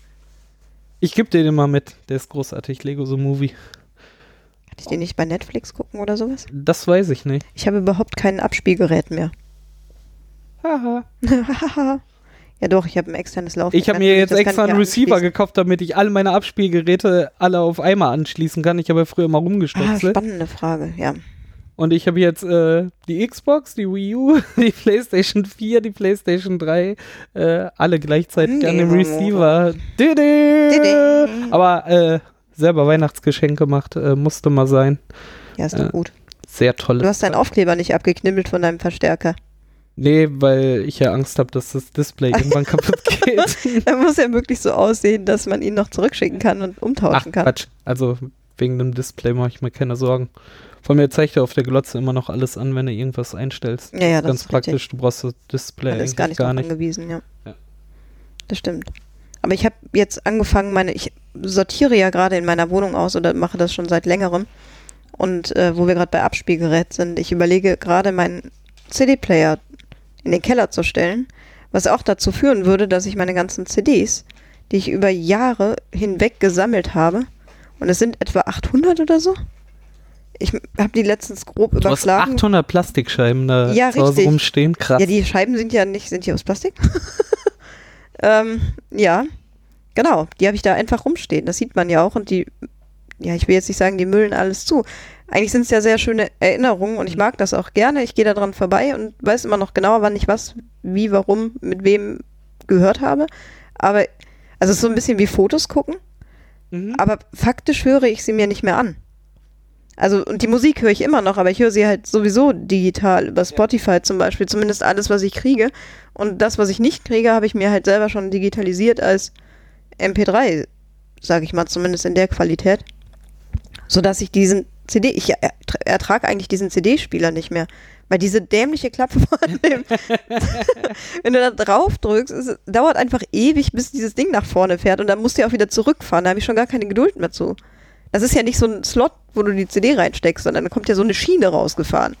Speaker 2: ich gebe dir den mal mit. Der ist großartig. Lego The Movie.
Speaker 1: Kann ich den nicht bei Netflix gucken oder sowas?
Speaker 2: Das weiß ich nicht.
Speaker 1: Ich habe überhaupt kein Abspielgerät mehr.
Speaker 2: Haha.
Speaker 1: ja doch, ich habe ein externes Laufwerk.
Speaker 2: Ich habe mir jetzt extra einen Receiver gekauft, damit ich alle meine Abspielgeräte alle auf einmal anschließen kann. Ich habe ja früher mal
Speaker 1: Ah,
Speaker 2: rumgestöpselt.
Speaker 1: spannende Frage, ja.
Speaker 2: Und ich habe jetzt äh, die Xbox, die Wii U, die PlayStation 4, die PlayStation 3, äh, alle gleichzeitig an dem
Speaker 1: Nee,
Speaker 2: Receiver. Didi!
Speaker 1: Didi.
Speaker 2: Aber äh, selber Weihnachtsgeschenk gemacht, äh, musste mal sein.
Speaker 1: Ja, ist doch
Speaker 2: Äh,
Speaker 1: gut.
Speaker 2: Sehr tolles.
Speaker 1: Du hast deinen Aufkleber nicht abgeknibbelt von deinem Verstärker.
Speaker 2: Nee, weil ich ja Angst habe, dass das Display irgendwann kaputt geht.
Speaker 1: Er muss ja wirklich so aussehen, dass man ihn noch zurückschicken kann und
Speaker 2: Ach,
Speaker 1: umtauschen kann.
Speaker 2: Quatsch. Also wegen dem Display mache ich mir keine Sorgen. Von mir zeigt er auf der Glotze immer noch alles an, wenn du irgendwas einstellst.
Speaker 1: Ja, ja, das
Speaker 2: Ganz
Speaker 1: ist
Speaker 2: praktisch.
Speaker 1: richtig.
Speaker 2: Du brauchst das Display
Speaker 1: Das ist gar nicht
Speaker 2: gar nicht.
Speaker 1: angewiesen, ja.
Speaker 2: Ja.
Speaker 1: Das stimmt. Aber ich habe jetzt angefangen, meine, ich sortiere ja gerade in meiner Wohnung aus oder mache das schon seit längerem. Und äh, wo wir gerade bei Abspielgerät sind, ich überlege gerade meinen CD-Player in den Keller zu stellen, was auch dazu führen würde, dass ich meine ganzen CDs, die ich über Jahre hinweg gesammelt habe, und es sind etwa 800 oder so, ich habe die letztens grob
Speaker 2: Du hast
Speaker 1: überschlagen.
Speaker 2: 800 Plastikscheiben da
Speaker 1: Ja,
Speaker 2: zu Hause rumstehen. Krass.
Speaker 1: Ja, die Scheiben sind ja nicht, sind die aus Plastik? ähm, ja, genau. Die habe ich da einfach rumstehen. Das sieht man ja auch. Und die, ja, ich will jetzt nicht sagen, die müllen alles zu. Eigentlich sind es ja sehr schöne Erinnerungen und ich mag das auch gerne. Ich gehe da dran vorbei und weiß immer noch genauer, wann ich was, wie, warum, mit wem gehört habe. Aber, also es ist so ein bisschen wie Fotos gucken.
Speaker 2: Mhm.
Speaker 1: Aber faktisch höre ich sie mir nicht mehr an. Also, und die Musik höre ich immer noch, aber ich höre sie halt sowieso digital, über Spotify zum Beispiel, zumindest alles, was ich kriege. Und das, was ich nicht kriege, habe ich mir halt selber schon digitalisiert als MP3, sage ich mal, zumindest in der Qualität. So dass ich diesen CD, ich er- ertrage eigentlich diesen CD-Spieler nicht mehr. Weil diese dämliche Klappe von dem, wenn du da drauf drückst, es dauert einfach ewig, bis dieses Ding nach vorne fährt und dann musst du ja auch wieder zurückfahren. Da habe ich schon gar keine Geduld mehr zu. Das ist ja nicht so ein Slot, wo du die CD reinsteckst, sondern da kommt ja so eine Schiene rausgefahren.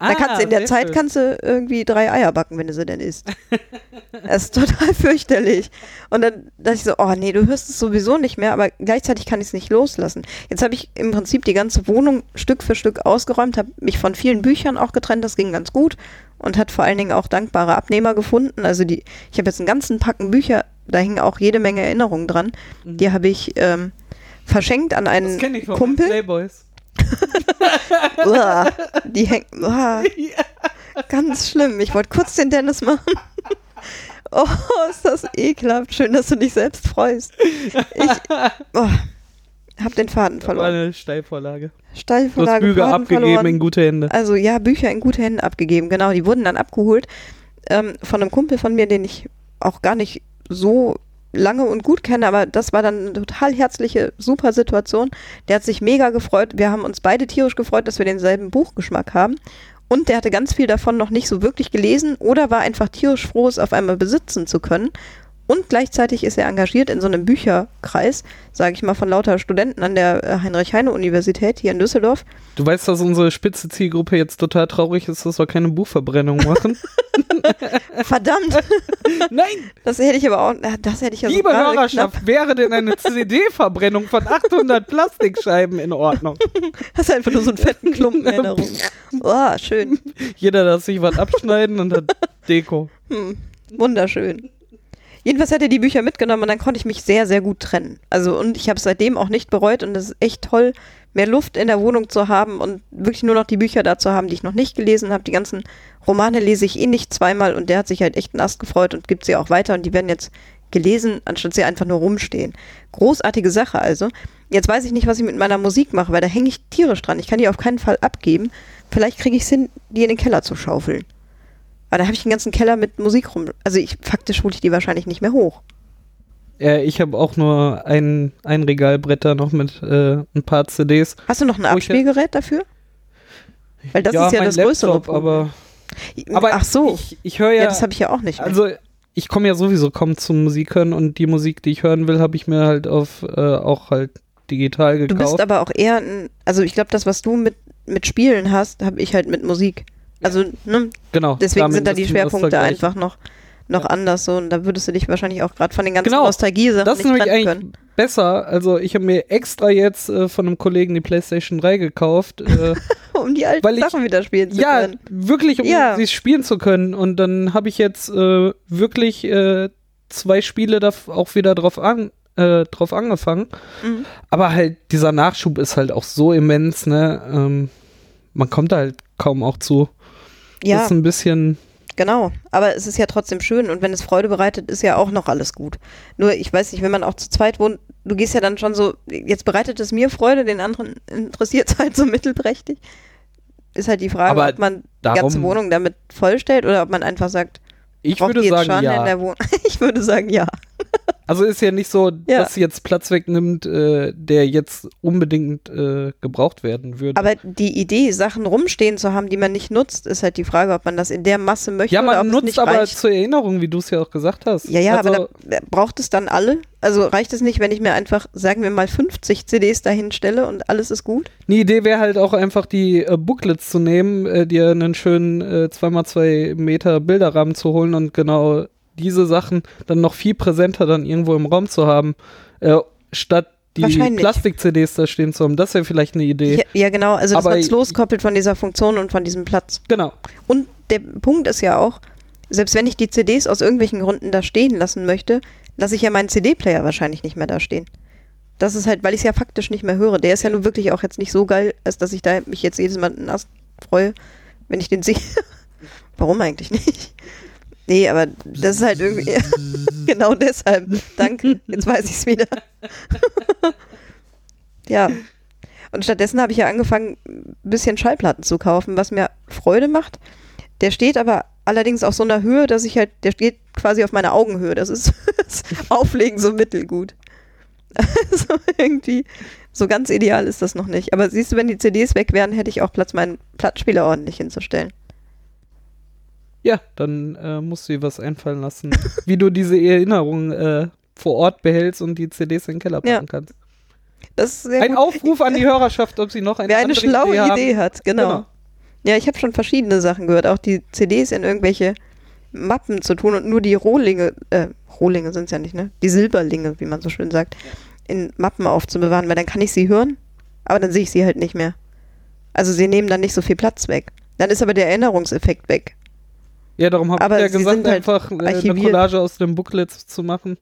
Speaker 1: Da kannst du in der
Speaker 2: Ah,
Speaker 1: Zeit
Speaker 2: schön.
Speaker 1: kannst du irgendwie drei Eier backen, wenn du sie denn isst. das ist total fürchterlich. Und dann dachte ich so, oh nee, du hörst es sowieso nicht mehr, aber gleichzeitig kann ich es nicht loslassen. Jetzt habe ich im Prinzip die ganze Wohnung Stück für Stück ausgeräumt, habe mich von vielen Büchern auch getrennt, das ging ganz gut und hat vor allen Dingen auch dankbare Abnehmer gefunden. Also die, ich habe jetzt einen ganzen Packen Bücher, da hingen auch jede Menge Erinnerungen dran. Die habe ich ähm, verschenkt an
Speaker 2: Das
Speaker 1: einen
Speaker 2: kenne ich von
Speaker 1: Kumpel.
Speaker 2: Playboys.
Speaker 1: Uah, die hängt. uah, Ganz schlimm. Ich wollte kurz den Dennis machen. Oh, ist das ekelhaft. Schön, dass du dich selbst freust. Ich oh, hab den Faden
Speaker 2: Das war
Speaker 1: verloren.
Speaker 2: eine Steilvorlage. Du hast
Speaker 1: Steilvorlage,
Speaker 2: Bücher
Speaker 1: Faden
Speaker 2: abgegeben
Speaker 1: verloren.
Speaker 2: in gute Hände.
Speaker 1: Also ja, Bücher in gute Hände abgegeben. Genau, die wurden dann abgeholt ähm, von einem Kumpel von mir, den ich auch gar nicht so lange und gut kenne, aber das war dann eine total herzliche, super Situation. Der hat sich mega gefreut. Wir haben uns beide tierisch gefreut, dass wir denselben Buchgeschmack haben. Und der hatte ganz viel davon noch nicht so wirklich gelesen oder war einfach tierisch froh, es auf einmal besitzen zu können. Und gleichzeitig ist er engagiert in so einem Bücherkreis, sage ich mal, von lauter Studenten an der äh, Heinrich-Heine-Universität hier in Düsseldorf.
Speaker 2: Du weißt, dass unsere spitze Zielgruppe jetzt total traurig ist, dass wir keine Buchverbrennung machen.
Speaker 1: Verdammt!
Speaker 2: Nein,
Speaker 1: Das hätte ich aber auch, na, das hätte ich ja
Speaker 2: liebe
Speaker 1: so
Speaker 2: Hörerschaft, wäre denn eine CD-Verbrennung von 800 Plastikscheiben in Ordnung?
Speaker 1: knapp. Hast einfach nur so einen fetten Klumpen in Rum. Oh, schön.
Speaker 2: Jeder darf sich was abschneiden und hat Deko.
Speaker 1: Hm. Wunderschön. Jedenfalls hat er die Bücher mitgenommen und dann konnte ich mich sehr, sehr gut trennen. Also und ich habe es seitdem auch nicht bereut und es ist echt toll, mehr Luft in der Wohnung zu haben und wirklich nur noch die Bücher da zu haben, die ich noch nicht gelesen habe. Die ganzen Romane lese ich eh nicht zweimal und der hat sich halt echt einen Ast gefreut und gibt sie auch weiter und die werden jetzt gelesen, anstatt sie einfach nur rumstehen. Großartige Sache also. Jetzt weiß ich nicht, was ich mit meiner Musik mache, weil da hänge ich tierisch dran. Ich kann die auf keinen Fall abgeben. Vielleicht kriege ich es hin, die in den Keller zu schaufeln. Aber da habe ich einen ganzen Keller mit Musik rum. Also ich faktisch hole ich die wahrscheinlich nicht mehr hoch.
Speaker 2: Ja, ich habe auch nur ein, ein Regalbretter noch mit äh, ein paar CDs.
Speaker 1: Hast du noch ein Abspielgerät dafür? Weil das ist ja das größere
Speaker 2: Laptop,
Speaker 1: Problem.
Speaker 2: aber, aber
Speaker 1: Ach so.
Speaker 2: ich, ich höre
Speaker 1: ja,
Speaker 2: ja,
Speaker 1: das habe ich ja auch nicht. Mehr.
Speaker 2: also ich komme ja sowieso kaum zum Musik hören und die Musik, die ich hören will, habe ich mir halt auf äh, auch halt digital
Speaker 1: du
Speaker 2: gekauft.
Speaker 1: bist aber auch eher ein, also ich glaube, das, was du mit, mit Spielen hast, habe ich halt mit Musik. Also, ne,
Speaker 2: genau.
Speaker 1: deswegen sind da die Schwerpunkte einfach noch, noch anders so. Und da würdest du dich wahrscheinlich auch gerade von den ganzen
Speaker 2: Genau.
Speaker 1: Nostalgie-Sachen
Speaker 2: Das ist
Speaker 1: nicht trennen können.
Speaker 2: besser. Also ich habe mir extra jetzt äh, von einem Kollegen die PlayStation 3 gekauft. Äh,
Speaker 1: Um die alten
Speaker 2: weil ich-
Speaker 1: Sachen wieder spielen zu
Speaker 2: ja,
Speaker 1: können.
Speaker 2: wirklich, um
Speaker 1: Ja.
Speaker 2: sie spielen zu können. Und dann habe ich jetzt äh, wirklich äh, zwei Spiele da auch wieder drauf an äh, drauf angefangen.
Speaker 1: Mhm.
Speaker 2: Aber halt, dieser Nachschub ist halt auch so immens, ne? Ähm, man kommt da halt kaum auch zu.
Speaker 1: Ja.
Speaker 2: ist ein bisschen.
Speaker 1: Genau, aber es ist ja trotzdem schön und wenn es Freude bereitet, ist ja auch noch alles gut. Nur ich weiß nicht, wenn man auch zu zweit wohnt, du gehst ja dann schon so, jetzt bereitet es mir Freude, den anderen interessiert es halt so mittelprächtig. Ist halt die Frage,
Speaker 2: Aber
Speaker 1: ob man die ganze Wohnung damit vollstellt oder ob man einfach sagt,
Speaker 2: Ich würde sagen, ja.
Speaker 1: der Wohnung. ich würde sagen, ja.
Speaker 2: Also ist ja nicht so,
Speaker 1: Ja.
Speaker 2: dass sie jetzt Platz wegnimmt, äh, der jetzt unbedingt äh, gebraucht werden würde.
Speaker 1: Aber die Idee, Sachen rumstehen zu haben, die man nicht nutzt, ist halt die Frage, ob man das in der Masse möchte
Speaker 2: ja,
Speaker 1: oder ob
Speaker 2: man
Speaker 1: es
Speaker 2: nutzt
Speaker 1: nicht
Speaker 2: aber
Speaker 1: reicht.
Speaker 2: zur Erinnerung, wie du es ja auch gesagt hast.
Speaker 1: Ja, ja,
Speaker 2: also,
Speaker 1: aber da, braucht es dann alle? Also reicht es nicht, wenn ich mir einfach, sagen wir mal, 50 CDs dahin stelle und alles ist gut?
Speaker 2: Eine Idee wäre halt auch einfach die äh, Booklets zu nehmen, äh, dir einen schönen äh, 2x2 Meter Bilderrahmen zu holen und genau diese Sachen dann noch viel präsenter dann irgendwo im Raum zu haben, äh, statt die. Plastik-CDs da stehen zu haben. Das wäre vielleicht eine Idee.
Speaker 1: Ja, ja, genau. Also, dass man es loskoppelt von dieser Funktion und von diesem Platz.
Speaker 2: Genau.
Speaker 1: Und der Punkt ist ja auch, selbst wenn ich die CDs aus irgendwelchen Gründen da stehen lassen möchte, lasse ich ja meinen CD-Player wahrscheinlich nicht mehr da stehen. Das ist halt, weil ich es ja faktisch nicht mehr höre. Der ist ja nun wirklich auch jetzt nicht so geil, als dass ich da mich jetzt jedes Mal einen Ast freue, wenn ich den sehe. Warum eigentlich nicht? Nee, aber das ist halt irgendwie. genau deshalb. Danke. Jetzt weiß ich es wieder. ja. Und stattdessen habe ich ja angefangen, ein bisschen Schallplatten zu kaufen, was mir Freude macht. Der steht aber allerdings auf so einer Höhe, dass ich halt, der steht quasi auf meiner Augenhöhe. Das ist das Auflegen so mittelgut. Also irgendwie, so ganz ideal ist das noch nicht. Aber siehst du, wenn die CDs weg wären, hätte ich auch Platz, meinen Plattenspieler ordentlich hinzustellen.
Speaker 2: Ja, dann äh, musst du dir was einfallen lassen, wie du diese Erinnerung äh, vor Ort behältst und die CDs in den Keller packen
Speaker 1: Ja.
Speaker 2: kannst.
Speaker 1: Das ist sehr
Speaker 2: Ein
Speaker 1: gut.
Speaker 2: Aufruf an die Hörerschaft, ob sie noch eine
Speaker 1: Wer eine schlaue
Speaker 2: Idee,
Speaker 1: Idee, hat, genau.
Speaker 2: Genau.
Speaker 1: Ja, ich habe schon verschiedene Sachen gehört, auch die CDs in irgendwelche Mappen zu tun und nur die Rohlinge, äh, Rohlinge sind es ja nicht, ne? Die Silberlinge, wie man so schön sagt, in Mappen aufzubewahren, weil dann kann ich sie hören, aber dann sehe ich sie halt nicht mehr. Also sie nehmen dann nicht so viel Platz weg. Dann ist aber der Erinnerungseffekt weg.
Speaker 2: Ja, darum habe ich ja gesagt,
Speaker 1: halt
Speaker 2: einfach äh, eine
Speaker 1: archiviert.
Speaker 2: Collage aus dem Booklet zu machen.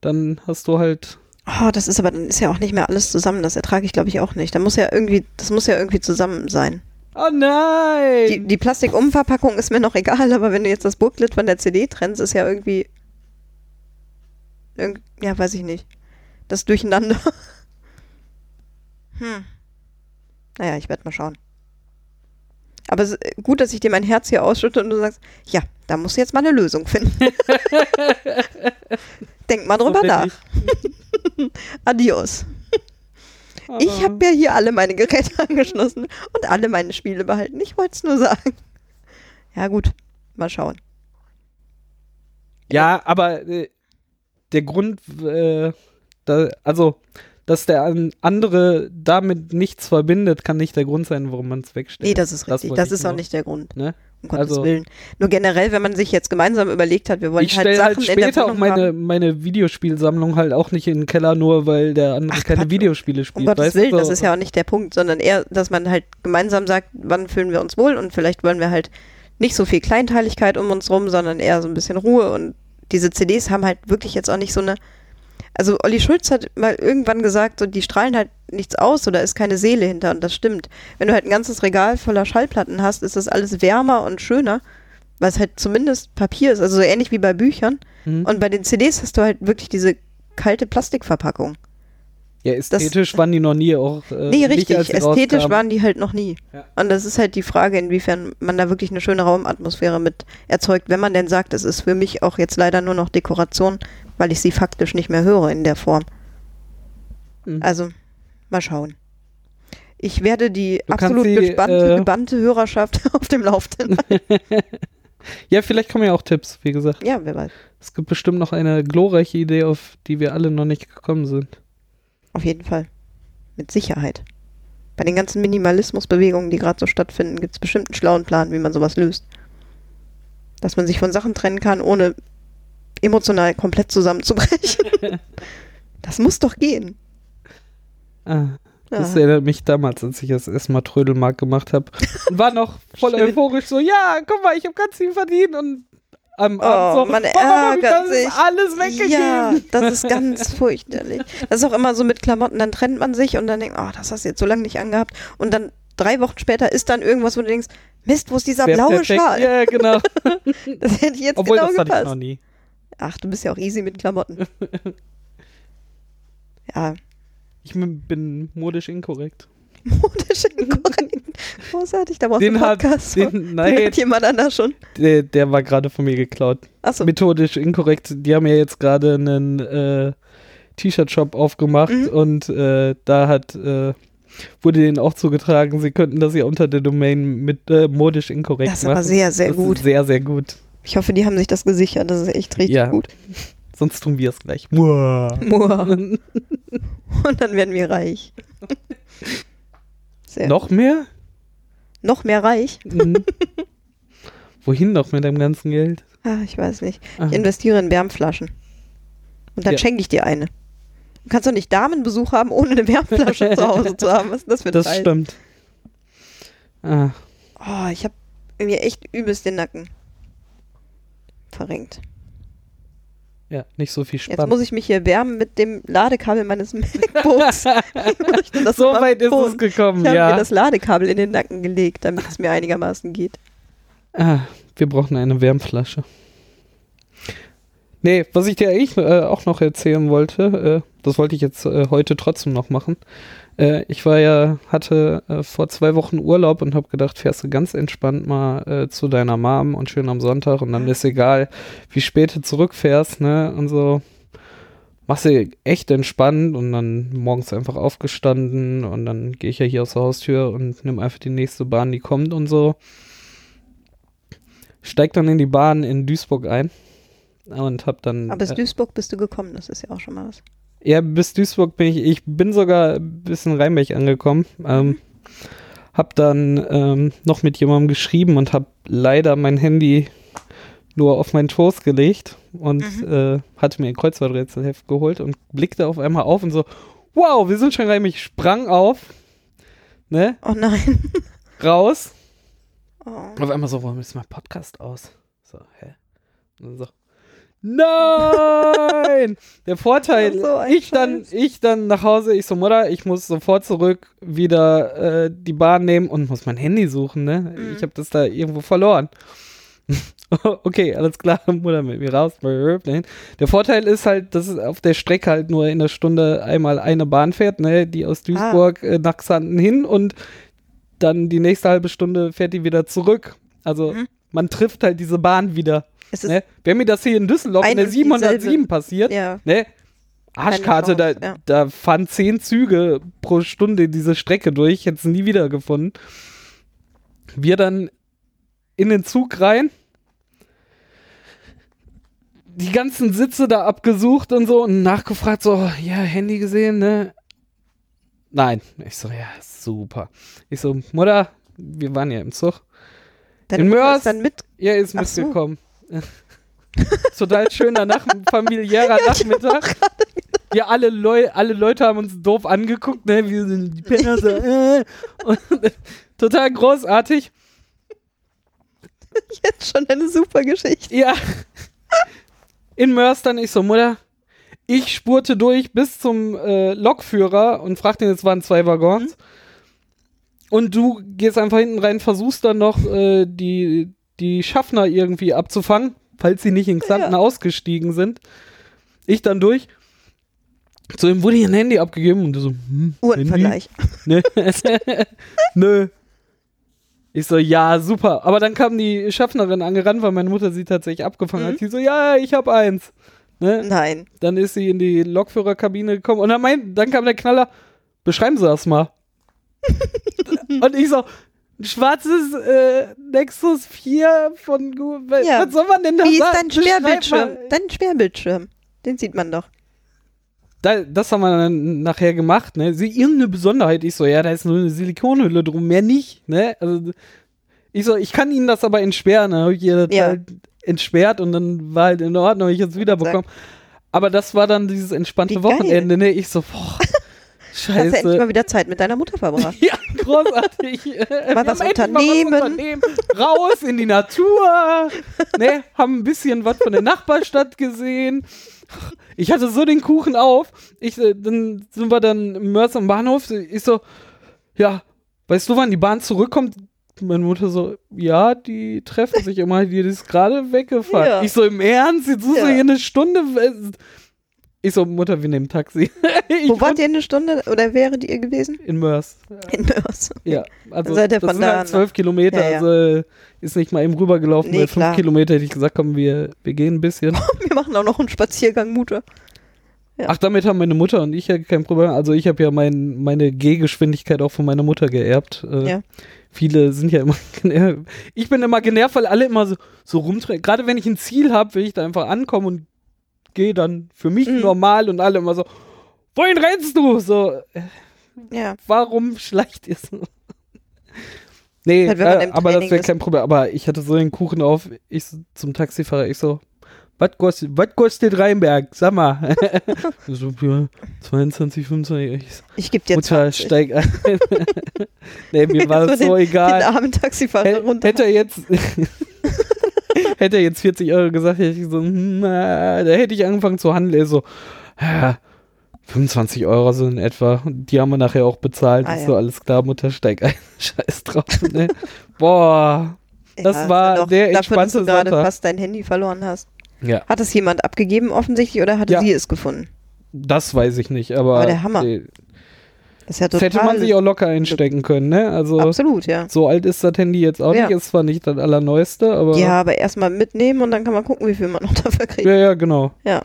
Speaker 2: Dann hast du halt.
Speaker 1: Oh, das ist aber, dann ist ja auch nicht mehr alles zusammen. Das ertrage ich, glaube ich, auch nicht. Da muss ja irgendwie, das muss ja irgendwie zusammen sein.
Speaker 2: Oh nein!
Speaker 1: Die, die Plastikumverpackung ist mir noch egal, aber wenn du jetzt das Booklet von der CD trennst, ist ja irgendwie. Irg ja, weiß ich nicht. Das Durcheinander. Hm. Naja, ich werde mal schauen. Aber es ist gut, dass ich dir mein Herz hier ausschütte und du sagst, ja, da musst du jetzt mal eine Lösung finden. Denk mal drüber nach. Adios. Ich habe ja hier alle meine Geräte angeschlossen und alle meine Spiele behalten. Ich wollte es nur sagen. Ja, gut. Mal schauen.
Speaker 2: Ja, aber äh, der Grund, äh, da, also, dass der an- andere damit nichts verbindet, kann nicht der Grund sein, warum man es wegstellt.
Speaker 1: Nee, das ist richtig. Das, ist auch nicht der Grund.
Speaker 2: Ne?
Speaker 1: Um Gottes
Speaker 2: Also-
Speaker 1: Willen. Nur generell, wenn man sich jetzt gemeinsam überlegt hat, wir wollen
Speaker 2: Ich
Speaker 1: halt Sachen
Speaker 2: halt
Speaker 1: in der
Speaker 2: später auch meine,
Speaker 1: haben.
Speaker 2: meine Videospielsammlung halt auch nicht in den Keller, nur weil der andere
Speaker 1: Ach,
Speaker 2: keine
Speaker 1: Quatsch.
Speaker 2: Videospiele
Speaker 1: Um
Speaker 2: spielt.
Speaker 1: Gottes
Speaker 2: weißt
Speaker 1: Willen,
Speaker 2: du?
Speaker 1: das ist ja auch nicht der Punkt, sondern eher, dass man halt gemeinsam sagt, wann fühlen wir uns wohl und vielleicht wollen wir halt nicht so viel Kleinteiligkeit um uns rum, sondern eher so ein bisschen Ruhe und diese CDs haben halt wirklich jetzt auch nicht so eine. Also Olli Schulz hat mal irgendwann gesagt, so die strahlen halt nichts aus oder ist keine Seele hinter und das stimmt. Wenn du halt ein ganzes Regal voller Schallplatten hast, ist das alles wärmer und schöner, weil es halt zumindest Papier ist, also so ähnlich wie bei Büchern.
Speaker 2: Mhm.
Speaker 1: Und bei den CDs hast du halt wirklich diese kalte Plastikverpackung.
Speaker 2: Ja, ästhetisch waren die noch nie auch. Äh,
Speaker 1: Nee, richtig. Ästhetisch waren die halt noch nie.
Speaker 2: Ja.
Speaker 1: Und das ist halt die Frage, inwiefern man da wirklich eine schöne Raumatmosphäre mit erzeugt, wenn man denn sagt, es ist für mich auch jetzt leider nur noch Dekoration, weil ich sie faktisch nicht mehr höre in der Form.
Speaker 2: Mhm.
Speaker 1: Also, mal schauen. Ich werde die
Speaker 2: Du
Speaker 1: absolut
Speaker 2: sie,
Speaker 1: gespannte,
Speaker 2: äh,
Speaker 1: gebannte Hörerschaft auf dem Laufenden.
Speaker 2: Ja, vielleicht kommen ja auch Tipps, wie gesagt.
Speaker 1: ja, wer weiß.
Speaker 2: Es gibt bestimmt noch eine glorreiche Idee, auf die wir alle noch nicht gekommen sind.
Speaker 1: Auf jeden Fall. Mit Sicherheit. Bei den ganzen Minimalismusbewegungen, die gerade so stattfinden, gibt es bestimmt einen schlauen Plan, wie man sowas löst. Dass man sich von Sachen trennen kann, ohne emotional komplett zusammenzubrechen. das muss doch gehen.
Speaker 2: Ah, das
Speaker 1: Ja.
Speaker 2: erinnert mich damals, als ich das erste Mal Trödelmark gemacht habe. Und war noch voll euphorisch so, ja, guck mal, ich habe ganz viel verdient und am
Speaker 1: Oh,
Speaker 2: Abend so,
Speaker 1: man ärgert
Speaker 2: das
Speaker 1: sich.
Speaker 2: alles weggegeben.
Speaker 1: Ja, das ist ganz furchterlich. Das ist auch immer so mit Klamotten, dann trennt man sich und dann denkt, oh, das hast du jetzt so lange nicht angehabt. Und dann drei Wochen später ist dann irgendwas, wo du denkst, Mist, wo ist dieser
Speaker 2: Wär
Speaker 1: blaue
Speaker 2: perfekt.
Speaker 1: Schal?
Speaker 2: Ja, genau.
Speaker 1: Das hätte jetzt
Speaker 2: Obwohl,
Speaker 1: genau
Speaker 2: das hatte ich
Speaker 1: gepasst.
Speaker 2: noch nie.
Speaker 1: Ach, du bist ja auch easy mit Klamotten. ja,
Speaker 2: Ich bin modisch inkorrekt.
Speaker 1: modisch inkorrekt. Großartig, da du
Speaker 2: Den
Speaker 1: einen
Speaker 2: hat,
Speaker 1: Podcast.
Speaker 2: den,
Speaker 1: Den
Speaker 2: nein,
Speaker 1: hat jemand anders schon.
Speaker 2: der, der war gerade von mir geklaut.
Speaker 1: Achso,
Speaker 2: Methodisch inkorrekt. Die haben ja jetzt gerade einen äh, T-Shirt-Shop aufgemacht
Speaker 1: Mhm.
Speaker 2: und äh, da hat äh, wurde denen auch zugetragen, sie könnten das ja unter der Domain mit äh, modisch inkorrekt
Speaker 1: das ist
Speaker 2: machen.
Speaker 1: aber sehr, sehr
Speaker 2: das
Speaker 1: gut.
Speaker 2: Sehr, sehr gut.
Speaker 1: Ich hoffe, die haben sich das gesichert. Das ist echt richtig
Speaker 2: Ja.
Speaker 1: gut.
Speaker 2: Sonst tun wir es gleich. Muah.
Speaker 1: Muah. Und dann werden wir reich. Sehr
Speaker 2: Noch mehr?
Speaker 1: Noch mehr reich?
Speaker 2: Mhm. Wohin noch mit deinem ganzen Geld?
Speaker 1: Ah, ich weiß nicht.
Speaker 2: Ah.
Speaker 1: Ich investiere in Wärmflaschen. Und dann
Speaker 2: Ja.
Speaker 1: schenke ich dir eine. Du kannst doch nicht Damenbesuch haben, ohne eine Wärmflasche zu Hause zu haben. Was ist das für ein
Speaker 2: Das
Speaker 1: Scheiß?
Speaker 2: stimmt. Ah,
Speaker 1: Oh, ich habe mir echt übelst den Nacken verrenkt.
Speaker 2: Ja, nicht so viel
Speaker 1: Jetzt
Speaker 2: Spannung.
Speaker 1: muss ich mich hier wärmen mit dem Ladekabel meines MacBooks. Ich
Speaker 2: so weit ist es gekommen,
Speaker 1: Ich habe
Speaker 2: ja.
Speaker 1: mir das Ladekabel in den Nacken gelegt, damit es mir einigermaßen geht.
Speaker 2: Ah, wir brauchen eine Wärmflasche. Nee, was ich dir eigentlich äh, auch noch erzählen wollte, äh, das wollte ich jetzt äh, heute trotzdem noch machen. Äh, ich war ja, hatte äh, vor zwei Wochen Urlaub und habe gedacht, fährst du ganz entspannt mal äh, zu deiner Mom und schön am Sonntag und dann ist egal, wie spät du zurückfährst, ne, und so. machst du echt entspannt und dann morgens einfach aufgestanden und dann gehe ich ja hier aus der Haustür und nimm einfach die nächste Bahn, die kommt und so. Steig dann in die Bahn in Duisburg ein und hab dann.
Speaker 1: Aber bis
Speaker 2: äh,
Speaker 1: Duisburg bist du gekommen, das ist ja auch schon mal was.
Speaker 2: Ja, bis Duisburg bin ich, ich bin sogar bis in Rheinberg angekommen. Ähm, hab dann ähm, noch mit jemandem geschrieben und hab leider mein Handy nur auf meinen Toast gelegt und äh, hatte mir ein Kreuzworträtselheft geholt und blickte auf einmal auf und so, wow, wir sind schon rein. Ich sprang auf, ne,
Speaker 1: Oh nein.
Speaker 2: raus.
Speaker 1: Oh.
Speaker 2: Auf einmal so, warum ist mein Podcast aus? So, hä? Und dann so, nein! Der Vorteil,
Speaker 1: so,
Speaker 2: ich dann, ich dann nach Hause, ich so, Mutter, ich muss sofort zurück wieder äh, die Bahn nehmen und muss mein Handy suchen, ne?
Speaker 1: Mhm.
Speaker 2: Ich habe das da irgendwo verloren. okay, alles klar, Mutter mit mir raus. Der Vorteil ist halt, dass es auf der Strecke halt nur in der Stunde einmal eine Bahn fährt, ne? Die aus Duisburg äh, nach Xanten hin und dann die nächste halbe Stunde fährt die wieder zurück. Also
Speaker 1: Mhm.
Speaker 2: man trifft halt diese Bahn wieder. Ne? Wäre mir das hier in Düsseldorf in der
Speaker 1: und
Speaker 2: 707
Speaker 1: dieselbe.
Speaker 2: passiert,
Speaker 1: ja.
Speaker 2: ne? Arschkarte, da,
Speaker 1: ja.
Speaker 2: da fahren zehn Züge pro Stunde diese Strecke durch, hätte es nie wieder gefunden. Wir dann in den Zug rein, die ganzen Sitze da abgesucht und so und nachgefragt, so, ja, Handy gesehen, ne? Nein. Ich so, ja, super. Ich so, Mutter, wir waren ja im Zug.
Speaker 1: Deine
Speaker 2: In Mörs-
Speaker 1: ist dann mit.
Speaker 2: Ja, ist
Speaker 1: Ach so.
Speaker 2: Total schöner Nach familiärer Nachmittag. Ja, alle, Leu alle Leute haben uns doof angeguckt, ne? Wir sind die Penner so, äh. Und, total großartig.
Speaker 1: Jetzt schon eine super Geschichte.
Speaker 2: Ja. In Mörs dann ich so, Mutter, ich spurte durch bis zum äh, Lokführer und fragte ihn, es waren zwei Waggons. Und du gehst einfach hinten rein, versuchst dann noch äh, die, die Schaffner irgendwie abzufangen, falls sie nicht in Xanten
Speaker 1: Ja.
Speaker 2: ausgestiegen sind. Ich dann durch. Zu ihm wurde hier ein Handy abgegeben und so, hm,
Speaker 1: Uhrenvergleich.
Speaker 2: Ne? Nö. Ich so, ja, super. Aber dann kam die Schaffnerin angerannt, weil meine Mutter sie tatsächlich abgefangen
Speaker 1: Mhm.
Speaker 2: hat. Die so, ja, ich hab eins. Ne?
Speaker 1: Nein.
Speaker 2: Dann ist sie in die Lokführerkabine gekommen und dann, mein, dann kam der Knaller, beschreiben Sie das mal. und ich so, ein schwarzes äh, Nexus 4 von Google.
Speaker 1: Ja.
Speaker 2: Was soll man denn da
Speaker 1: Wie ist
Speaker 2: sagen?
Speaker 1: dein
Speaker 2: Beschreib
Speaker 1: Sperrbildschirm? Dein Sperrbildschirm. Den sieht man doch.
Speaker 2: Da, das haben wir dann nachher gemacht, ne? Sie, irgendeine Besonderheit. Ich so, ja, da ist nur eine Silikonhülle drum, mehr nicht, ne? Also, ich so, ich kann Ihnen das aber entsperren. Dann habe ich ihr das
Speaker 1: Ja.
Speaker 2: halt entsperrt und dann war halt in Ordnung, hab ich jetzt wiederbekommen. Aber das war dann dieses entspannte
Speaker 1: Wie geil.
Speaker 2: Wochenende, ne? Ich so, boah,
Speaker 1: Hast du endlich
Speaker 2: scheiße.
Speaker 1: mal wieder Zeit mit deiner Mutter verbracht.
Speaker 2: Ja, großartig.
Speaker 1: Mal was unternehmen.
Speaker 2: Mal was unternehmen. Raus in die Natur. Ne, haben ein bisschen was von der Nachbarstadt gesehen. Ich hatte so den Kuchen auf. Ich, äh, dann sind wir dann im Mörs am Bahnhof. Ich so, ja, weißt du, wann die Bahn zurückkommt? Meine Mutter so, ja, die treffen sich immer, die ist gerade weggefahren.
Speaker 1: Ja.
Speaker 2: Ich so, im Ernst? Jetzt suchst du
Speaker 1: Ja.
Speaker 2: hier eine Stunde. Ich so, Mutter, wir nehmen Taxi.
Speaker 1: Wo wart ihr eine Stunde oder wäret ihr gewesen?
Speaker 2: In Mörs.
Speaker 1: In Mörs.
Speaker 2: Ja, also
Speaker 1: seid ihr
Speaker 2: das
Speaker 1: von
Speaker 2: sind
Speaker 1: da
Speaker 2: halt zwölf Kilometer,
Speaker 1: Ja, ja.
Speaker 2: also ist nicht mal eben rübergelaufen.
Speaker 1: Nee,
Speaker 2: Bei fünf
Speaker 1: klar.
Speaker 2: Kilometer hätte ich gesagt, komm, wir, wir gehen ein bisschen.
Speaker 1: Wir machen auch noch einen Spaziergang, Mutter. Ja.
Speaker 2: Ach, damit haben meine Mutter und ich ja kein Problem. Also ich habe ja mein, meine Gehgeschwindigkeit auch von meiner Mutter geerbt. Äh,
Speaker 1: Ja.
Speaker 2: Viele sind ja immer genervt. Ich bin immer genervt, weil alle immer so, so rumdrehen. Gerade wenn ich ein Ziel habe, will ich da einfach ankommen und gehe dann für mich
Speaker 1: Mhm.
Speaker 2: normal und alle immer so, wohin rennst du? So,
Speaker 1: Ja.
Speaker 2: warum schleicht ihr so? Nee,
Speaker 1: Halt,
Speaker 2: äh, aber das
Speaker 1: Training
Speaker 2: wäre
Speaker 1: ist.
Speaker 2: kein Problem. Aber ich hatte so den Kuchen auf, ich so zum Taxifahrer, ich so, was kostet, was kostet Rheinberg? Sag mal. so, ja, 22, 25. Ich so,
Speaker 1: Ich gebe dir
Speaker 2: Mutter,
Speaker 1: 20.
Speaker 2: steig ein. nee, mir war das
Speaker 1: den,
Speaker 2: so
Speaker 1: Den
Speaker 2: egal.
Speaker 1: armen Taxifahrer runter.
Speaker 2: Hätte er jetzt. hätte er jetzt 40 Euro gesagt, hätte ich so, hm, na, da hätte ich angefangen zu handeln. Er so, ja, 25 Euro so in etwa. Und die haben wir nachher auch bezahlt.
Speaker 1: Ah,
Speaker 2: ist
Speaker 1: ja.
Speaker 2: so, alles klar, Mutter, steig ein. Scheiß drauf. Ne? Boah. das
Speaker 1: ist
Speaker 2: war
Speaker 1: doch
Speaker 2: der
Speaker 1: dafür, dass du
Speaker 2: entspannte
Speaker 1: gerade fast dein Handy verloren hast.
Speaker 2: Ja,
Speaker 1: Hat es jemand abgegeben offensichtlich oder hatte
Speaker 2: Ja.
Speaker 1: sie es gefunden?
Speaker 2: das weiß ich nicht, aber.
Speaker 1: Aber der Hammer.
Speaker 2: äh,
Speaker 1: Das ist ja
Speaker 2: Das
Speaker 1: total.
Speaker 2: hätte man sich auch locker einstecken können, ne? Also.
Speaker 1: Absolut, ja.
Speaker 2: So alt ist das Handy jetzt auch
Speaker 1: Ja.
Speaker 2: nicht. Ist zwar nicht das allerneueste, aber.
Speaker 1: Ja, aber erstmal mitnehmen und dann kann man gucken, wie viel man noch dafür kriegt.
Speaker 2: ja, ja, genau.
Speaker 1: Ja.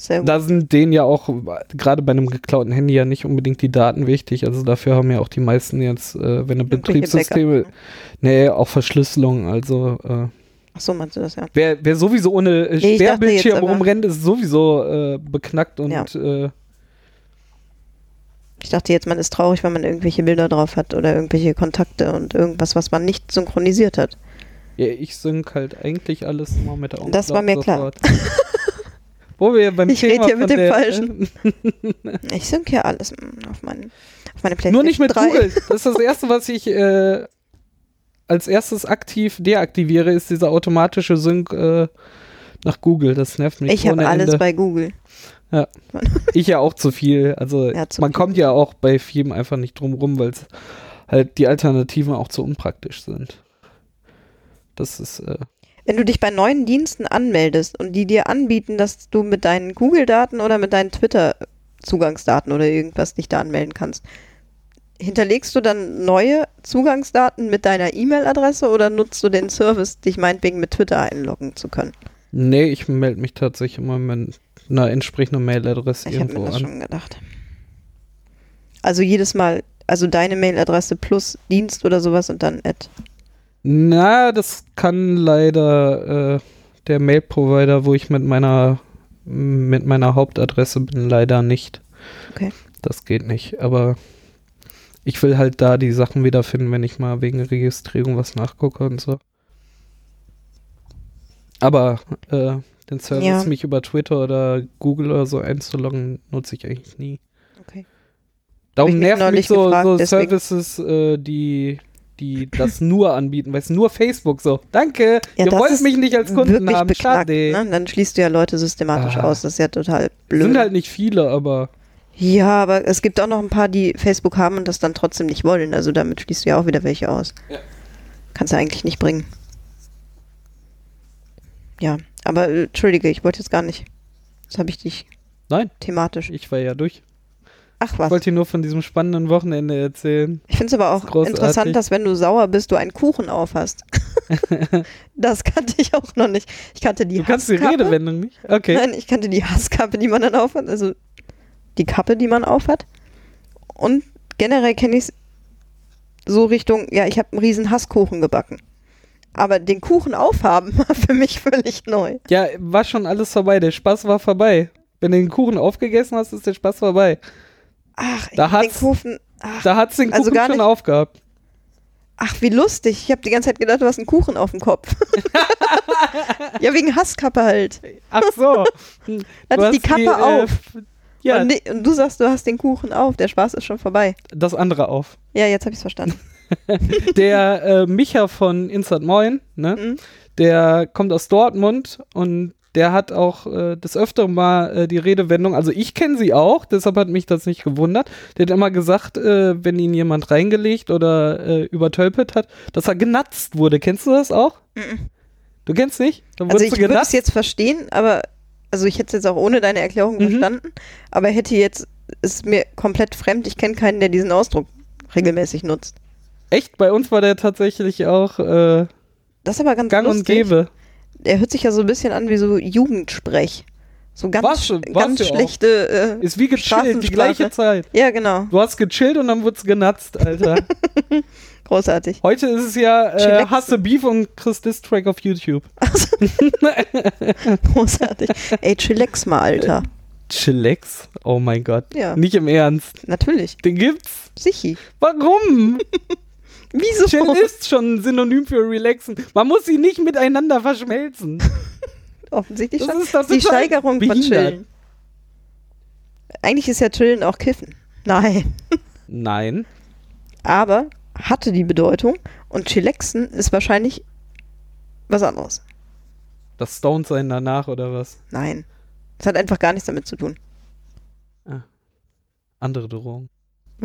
Speaker 1: Sehr gut.
Speaker 2: Da sind denen ja auch, gerade bei einem geklauten Handy ja nicht unbedingt die Daten wichtig. Also dafür haben ja auch die meisten jetzt, äh, wenn eine
Speaker 1: Irgendwelche
Speaker 2: Betriebssysteme,
Speaker 1: Backup.
Speaker 2: nee, auch Verschlüsselung. Also äh,
Speaker 1: Ach so, meinst du das, ja.
Speaker 2: wer, wer sowieso ohne äh,
Speaker 1: Nee,
Speaker 2: Sperrbildschirm rumrennt, ist sowieso äh, beknackt und
Speaker 1: Ja.
Speaker 2: äh,
Speaker 1: Ich dachte jetzt, man ist traurig, wenn man irgendwelche Bilder drauf hat oder irgendwelche Kontakte und irgendwas, was man nicht synchronisiert hat.
Speaker 2: ja, ich sync halt eigentlich alles immer mit der
Speaker 1: Das war mir klar.
Speaker 2: sofort. Wo wir beim
Speaker 1: Ich
Speaker 2: Thema
Speaker 1: red hier mit dem Falschen. Ich sync ja alles mm, auf, meinen, auf meine PlayStation
Speaker 2: Nur nicht mit
Speaker 1: 3.
Speaker 2: Google. Das ist das Erste, was ich äh, als erstes aktiv deaktiviere, ist dieser automatische Sync äh, nach Google. Das nervt mich
Speaker 1: Ich habe alles
Speaker 2: Ende.
Speaker 1: bei Google.
Speaker 2: Ich ja auch zu viel. Also
Speaker 1: Ja, zu
Speaker 2: man
Speaker 1: viel.
Speaker 2: kommt ja auch bei vielem einfach nicht drum rum, weil halt die Alternativen auch zu unpraktisch sind. Das ist äh,
Speaker 1: Wenn du dich bei neuen Diensten anmeldest und die dir anbieten, dass du mit deinen Google-Daten oder mit deinen Twitter-Zugangsdaten oder irgendwas dich da anmelden kannst, hinterlegst du dann neue Zugangsdaten mit deiner E-Mail-Adresse oder nutzt du den Service, dich meinetwegen mit Twitter einloggen zu können?
Speaker 2: Nee, ich melde mich tatsächlich immer mit einer entsprechenden Mailadresse
Speaker 1: Ich habe mir
Speaker 2: irgendwo
Speaker 1: das
Speaker 2: an.
Speaker 1: schon gedacht. Also jedes Mal, also deine Mailadresse plus Dienst oder sowas und dann Ad.
Speaker 2: Na, das kann leider äh, der Mail-Provider, wo ich mit meiner mit meiner Hauptadresse bin, leider nicht.
Speaker 1: Okay.
Speaker 2: Das geht nicht. Aber ich will halt da die Sachen wiederfinden, wenn ich mal wegen Registrierung was nachgucke und so. Aber äh, den Service,
Speaker 1: Ja.
Speaker 2: mich über Twitter oder Google oder so einzuloggen, nutze ich eigentlich nie.
Speaker 1: Okay.
Speaker 2: Darum
Speaker 1: ich mich
Speaker 2: nerven mich
Speaker 1: neulich
Speaker 2: so,
Speaker 1: gefragt,
Speaker 2: so Services, äh, die, die das nur anbieten, weil es nur Facebook so. Danke,
Speaker 1: Ja,
Speaker 2: ihr wollt mich nicht als Kunden haben.
Speaker 1: beknackt, ne? Dann schließt du ja Leute systematisch
Speaker 2: Ah.
Speaker 1: aus. Das ist ja total blöd.
Speaker 2: Sind halt nicht viele, aber
Speaker 1: Ja, aber es gibt auch noch ein paar, die Facebook haben und das dann trotzdem nicht wollen. Also damit schließt du ja auch wieder welche aus.
Speaker 2: Ja.
Speaker 1: Kannst du eigentlich nicht bringen. Ja, aber äh, entschuldige, ich wollte jetzt gar nicht. Jetzt habe ich dich
Speaker 2: nein,
Speaker 1: thematisch.
Speaker 2: ich war ja durch.
Speaker 1: Ach
Speaker 2: Ich
Speaker 1: was.
Speaker 2: wollte dir nur von diesem spannenden Wochenende erzählen.
Speaker 1: Ich finde es aber
Speaker 2: Das
Speaker 1: auch
Speaker 2: großartig.
Speaker 1: interessant, dass wenn du sauer bist, du einen Kuchen aufhast. das kannte ich auch noch nicht. Ich kannte die
Speaker 2: Du kannst die
Speaker 1: Hasskappe.
Speaker 2: Redewendung nicht? Okay.
Speaker 1: Nein, ich kannte die Hasskappe, die man dann aufhat, also die Kappe, die man aufhat. Und generell kenne ich es so Richtung, ja, ich habe einen riesen Hasskuchen gebacken. Aber den Kuchen aufhaben war für mich völlig neu.
Speaker 2: Ja, war schon alles vorbei. Der Spaß war vorbei. Wenn du den Kuchen aufgegessen hast, ist der Spaß vorbei.
Speaker 1: Ach,
Speaker 2: Da
Speaker 1: den
Speaker 2: hat's-
Speaker 1: Kuchen. Ach,
Speaker 2: Da hat's den
Speaker 1: Also
Speaker 2: Kuchen
Speaker 1: gar
Speaker 2: schon
Speaker 1: nicht-
Speaker 2: aufgehabt.
Speaker 1: ach, wie lustig. Ich habe die ganze Zeit gedacht, du hast einen Kuchen auf dem Kopf. ja, wegen Hasskappe halt.
Speaker 2: Ach so. Du
Speaker 1: Hatte ich die Kappe auf.
Speaker 2: Ja,
Speaker 1: Und, die- und du sagst, du hast den Kuchen auf. Der Spaß ist schon vorbei.
Speaker 2: das andere auf.
Speaker 1: Ja, jetzt habe ich es verstanden.
Speaker 2: Der äh, Micha von Insert Moin, ne?
Speaker 1: Mhm.
Speaker 2: Der kommt aus Dortmund und der hat auch äh, des Öfteren mal äh, die Redewendung, also ich kenne sie auch, deshalb hat mich das nicht gewundert. Der hat immer gesagt, äh, wenn ihn jemand reingelegt oder äh, übertölpelt hat, dass er genatzt wurde. Kennst du das auch?
Speaker 1: Mhm.
Speaker 2: Du kennst nicht? Da
Speaker 1: Also ich würde es jetzt verstehen, aber also ich hätte es jetzt auch ohne deine Erklärung
Speaker 2: Mhm.
Speaker 1: verstanden, aber hätte jetzt ist mir komplett fremd. Ich kenne keinen, der diesen Ausdruck regelmäßig nutzt.
Speaker 2: Echt? Bei uns war der tatsächlich auch äh,
Speaker 1: Das ist aber ganz
Speaker 2: gang und
Speaker 1: lustig.
Speaker 2: gäbe.
Speaker 1: Er hört sich ja so ein bisschen an wie so Jugendsprech. So ganz,
Speaker 2: War's schon- war's
Speaker 1: ganz schlechte. Äh,
Speaker 2: Ist wie gechillt, die gleiche Zeit.
Speaker 1: ja, genau.
Speaker 2: Du hast gechillt und dann wurdest genatzt, Alter.
Speaker 1: Großartig.
Speaker 2: Heute ist es ja äh. Hasse Beef und Chris Distrack auf YouTube.
Speaker 1: Großartig. Ey, chillax mal, Alter.
Speaker 2: Chillax? Oh mein Gott.
Speaker 1: Ja.
Speaker 2: Nicht im Ernst.
Speaker 1: Natürlich.
Speaker 2: Den gibt's?
Speaker 1: Sichi.
Speaker 2: Warum?
Speaker 1: Wieso?
Speaker 2: Chill ist schon ein Synonym für relaxen. Man muss sie nicht miteinander verschmelzen.
Speaker 1: Offensichtlich
Speaker 2: Das
Speaker 1: schon.
Speaker 2: ist doch
Speaker 1: Die Steigerung von
Speaker 2: behindert.
Speaker 1: Chillen. Eigentlich ist ja Chillen auch Kiffen. Nein.
Speaker 2: Nein.
Speaker 1: aber hatte die Bedeutung und Chillaxen ist wahrscheinlich was anderes.
Speaker 2: Das Stone sein danach oder was?
Speaker 1: Nein. Es hat einfach gar nichts damit zu tun.
Speaker 2: Andere Drohung.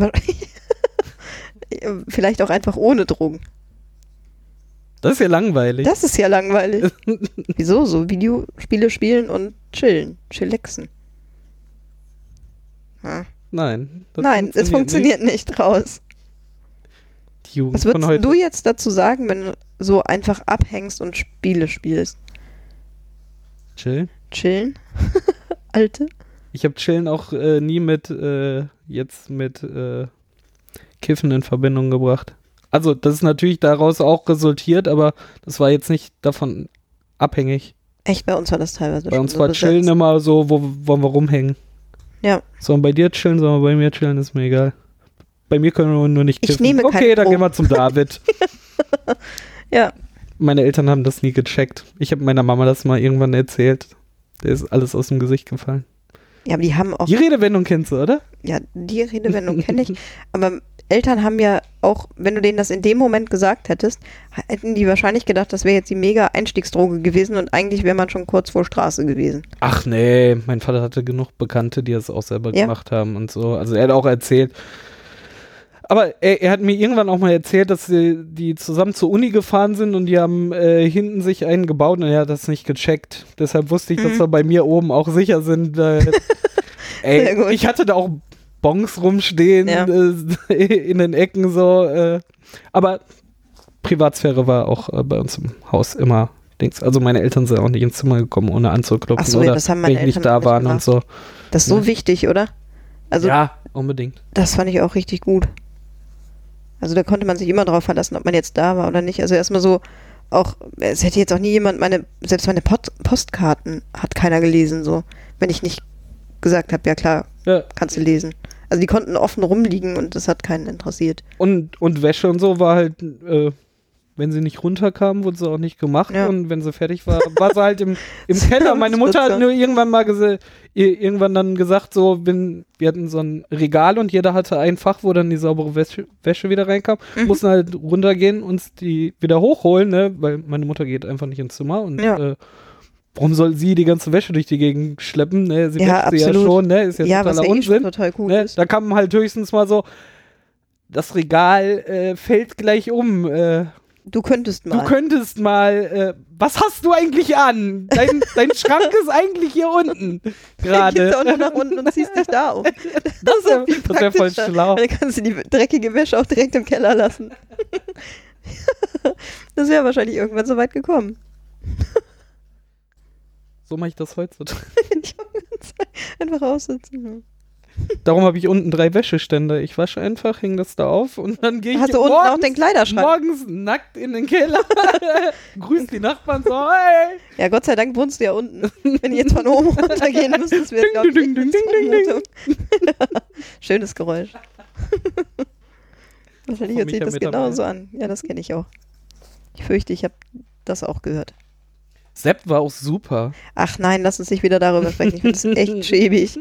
Speaker 1: Vielleicht auch einfach ohne Drogen.
Speaker 2: Das ist ja langweilig.
Speaker 1: Das ist ja langweilig. Wieso? So Videospiele spielen und chillen. Chillaxen. Hm.
Speaker 2: Nein.
Speaker 1: Nein, es funktioniert nicht raus.
Speaker 2: Nicht. Die Jugend
Speaker 1: Was würdest du jetzt dazu sagen, wenn du so einfach abhängst und Spiele spielst?
Speaker 2: Chill.
Speaker 1: Chillen? Alte?
Speaker 2: Ich habe Chillen auch äh, nie mit äh, jetzt mit äh, Kiffen in Verbindung gebracht. Also das ist natürlich daraus auch resultiert, aber das war jetzt nicht davon abhängig.
Speaker 1: Echt, bei uns war das teilweise
Speaker 2: Bei
Speaker 1: schon
Speaker 2: uns
Speaker 1: so
Speaker 2: war
Speaker 1: besetzt.
Speaker 2: Chillen immer so, wo wollen wir rumhängen.
Speaker 1: Ja.
Speaker 2: Sollen bei dir chillen, sollen wir bei mir chillen, ist mir egal. Bei mir können wir nur nicht
Speaker 1: Ich
Speaker 2: kiffen.
Speaker 1: nehme
Speaker 2: okay, dann
Speaker 1: Pro.
Speaker 2: gehen wir zum David.
Speaker 1: Ja.
Speaker 2: Meine Eltern haben das nie gecheckt. Ich habe meiner Mama das mal irgendwann erzählt. Der ist alles aus dem Gesicht gefallen.
Speaker 1: Ja, aber die haben auch,
Speaker 2: Die Redewendung kennst du, oder?
Speaker 1: ja, die Redewendung kenne ich. Aber Eltern haben ja auch, wenn du denen das in dem Moment gesagt hättest, hätten die wahrscheinlich gedacht, das wäre jetzt die mega Einstiegsdroge gewesen und eigentlich wäre man schon kurz vor Straße gewesen.
Speaker 2: Ach nee, mein Vater hatte genug Bekannte, die das auch selber
Speaker 1: Ja.
Speaker 2: gemacht haben und so. Also er hat auch erzählt. Aber er, er hat mir irgendwann auch mal erzählt, dass sie, die zusammen zur Uni gefahren sind und die haben äh, hinten sich einen gebaut und er hat das nicht gecheckt. Deshalb wusste ich, dass
Speaker 1: Mhm.
Speaker 2: wir bei mir oben auch sicher sind. Äh, ey, ich hatte da auch Bons rumstehen
Speaker 1: Ja.
Speaker 2: äh, in den Ecken so. Äh, aber Privatsphäre war auch äh, bei uns im Haus immer Dings. Also meine Eltern sind auch nicht ins Zimmer gekommen, ohne anzuklopfen
Speaker 1: so,
Speaker 2: oder
Speaker 1: das haben
Speaker 2: wenn ich nicht
Speaker 1: Eltern
Speaker 2: da waren
Speaker 1: nicht
Speaker 2: und so.
Speaker 1: Das ist so
Speaker 2: Ja.
Speaker 1: wichtig, oder? Also
Speaker 2: ja, unbedingt.
Speaker 1: das fand ich auch richtig gut. Also da konnte man sich immer drauf verlassen, ob man jetzt da war oder nicht. Also erstmal so, auch, es hätte jetzt auch nie jemand meine, selbst meine Pot Postkarten hat keiner gelesen, so, wenn ich nicht gesagt habe, ja klar,
Speaker 2: Ja.
Speaker 1: kannst du lesen. Also die konnten offen rumliegen und das hat keinen interessiert.
Speaker 2: Und, und Wäsche und so war halt, äh, wenn sie nicht runterkam, wurde sie auch nicht gemacht.
Speaker 1: Ja.
Speaker 2: Und wenn sie fertig war, war sie halt im, im Keller. Meine Mutter hat nur irgendwann mal irgendwann dann gesagt, so, wenn, wir hatten so ein Regal und jeder hatte ein Fach, wo dann die saubere Wäsche, Wäsche wieder reinkam,
Speaker 1: Mhm.
Speaker 2: mussten halt runtergehen und die wieder hochholen, ne? Weil meine Mutter geht einfach nicht ins Zimmer und
Speaker 1: Ja.
Speaker 2: äh, warum soll sie die ganze Wäsche durch die Gegend schleppen? Ne? Sie
Speaker 1: Ja,
Speaker 2: wäscht sie ja schon, ne? Ist ja,
Speaker 1: Ja, was
Speaker 2: totaler
Speaker 1: ja eh
Speaker 2: Unsinn.
Speaker 1: total gut
Speaker 2: Ne? Da kam halt höchstens mal so, das Regal äh, fällt gleich um. Äh,
Speaker 1: Du könntest mal.
Speaker 2: du könntest mal, äh, was hast du eigentlich an? Dein, dein Schrank ist eigentlich hier unten
Speaker 1: Gehst
Speaker 2: gerade.
Speaker 1: du nur nach unten und ziehst dich da auf.
Speaker 2: Das das wär voll schlau.
Speaker 1: Dann kannst du die dreckige Wäsche auch direkt im Keller lassen. das wäre wahrscheinlich irgendwann so weit gekommen.
Speaker 2: So mache ich das heutzutage.
Speaker 1: Einfach aussitzen.
Speaker 2: Darum habe ich unten drei Wäscheständer. Ich wasche einfach, hänge das da auf und dann gehe ich
Speaker 1: Hast du unten
Speaker 2: morgens,
Speaker 1: auch den Kleiderschrank?
Speaker 2: morgens nackt in den Keller. Grüß die Nachbarn so, hey.
Speaker 1: Ja, Gott sei Dank wohnst du ja unten. Wenn die jetzt von oben runtergehen müssen, das wäre, glaube ich,
Speaker 2: Ding, ding, ding, ding.
Speaker 1: Schönes Geräusch. Wahrscheinlich hört sich das genauso an. Ja, das kenne ich auch. Ich fürchte, ich habe das auch gehört.
Speaker 2: Sepp war auch super.
Speaker 1: Ach nein, lass uns nicht wieder darüber sprechen. Ich finde das echt schäbig.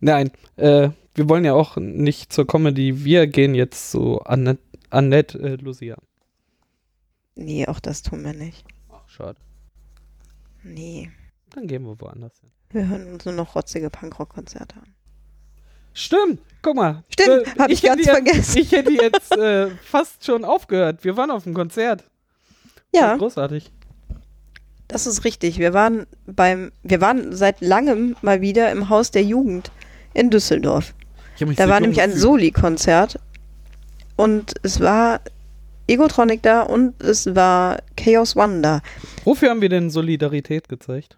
Speaker 2: Nein, äh, wir wollen ja auch nicht zur Comedy. Wir gehen jetzt zu Annette, Annette äh, Lucia.
Speaker 1: Nee, auch das tun wir nicht.
Speaker 2: Ach, schade.
Speaker 1: Nee.
Speaker 2: Dann gehen wir woanders hin.
Speaker 1: Wir hören uns nur noch rotzige Punkrock-Konzerte an.
Speaker 2: Stimmt, guck mal.
Speaker 1: Stimmt, hab ich
Speaker 2: hätte
Speaker 1: ganz
Speaker 2: jetzt,
Speaker 1: vergessen.
Speaker 2: Ich hätte jetzt äh, fast schon aufgehört. Wir waren auf dem Konzert.
Speaker 1: Ja,
Speaker 2: Großartig.
Speaker 1: das ist richtig. Wir waren beim, wir waren seit langem mal wieder im Haus der Jugend in Düsseldorf. Da war nämlich ein. Soli-Konzert und es war Egotronic da und es war Chaos One da.
Speaker 2: Wofür haben wir denn Solidarität gezeigt?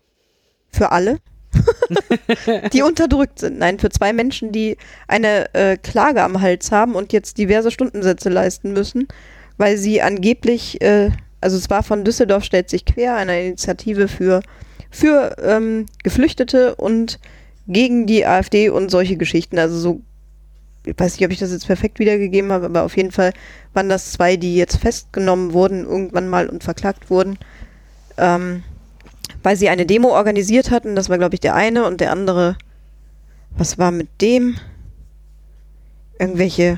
Speaker 1: Für alle, die unterdrückt sind. Nein, für zwei Menschen, die eine äh, Klage am Hals haben und jetzt diverse Stundensätze leisten müssen, weil sie angeblich, äh, also es war von Düsseldorf stellt sich quer, eine Initiative für, für ähm, Geflüchtete und gegen die AfD und solche Geschichten. Also so, ich weiß nicht, ob ich das jetzt perfekt wiedergegeben habe, aber auf jeden Fall waren das zwei, die jetzt festgenommen wurden, irgendwann mal und verklagt wurden. Ähm, weil sie eine Demo organisiert hatten. Das war, glaube ich, der eine und der andere. Was war mit dem? Irgendwelche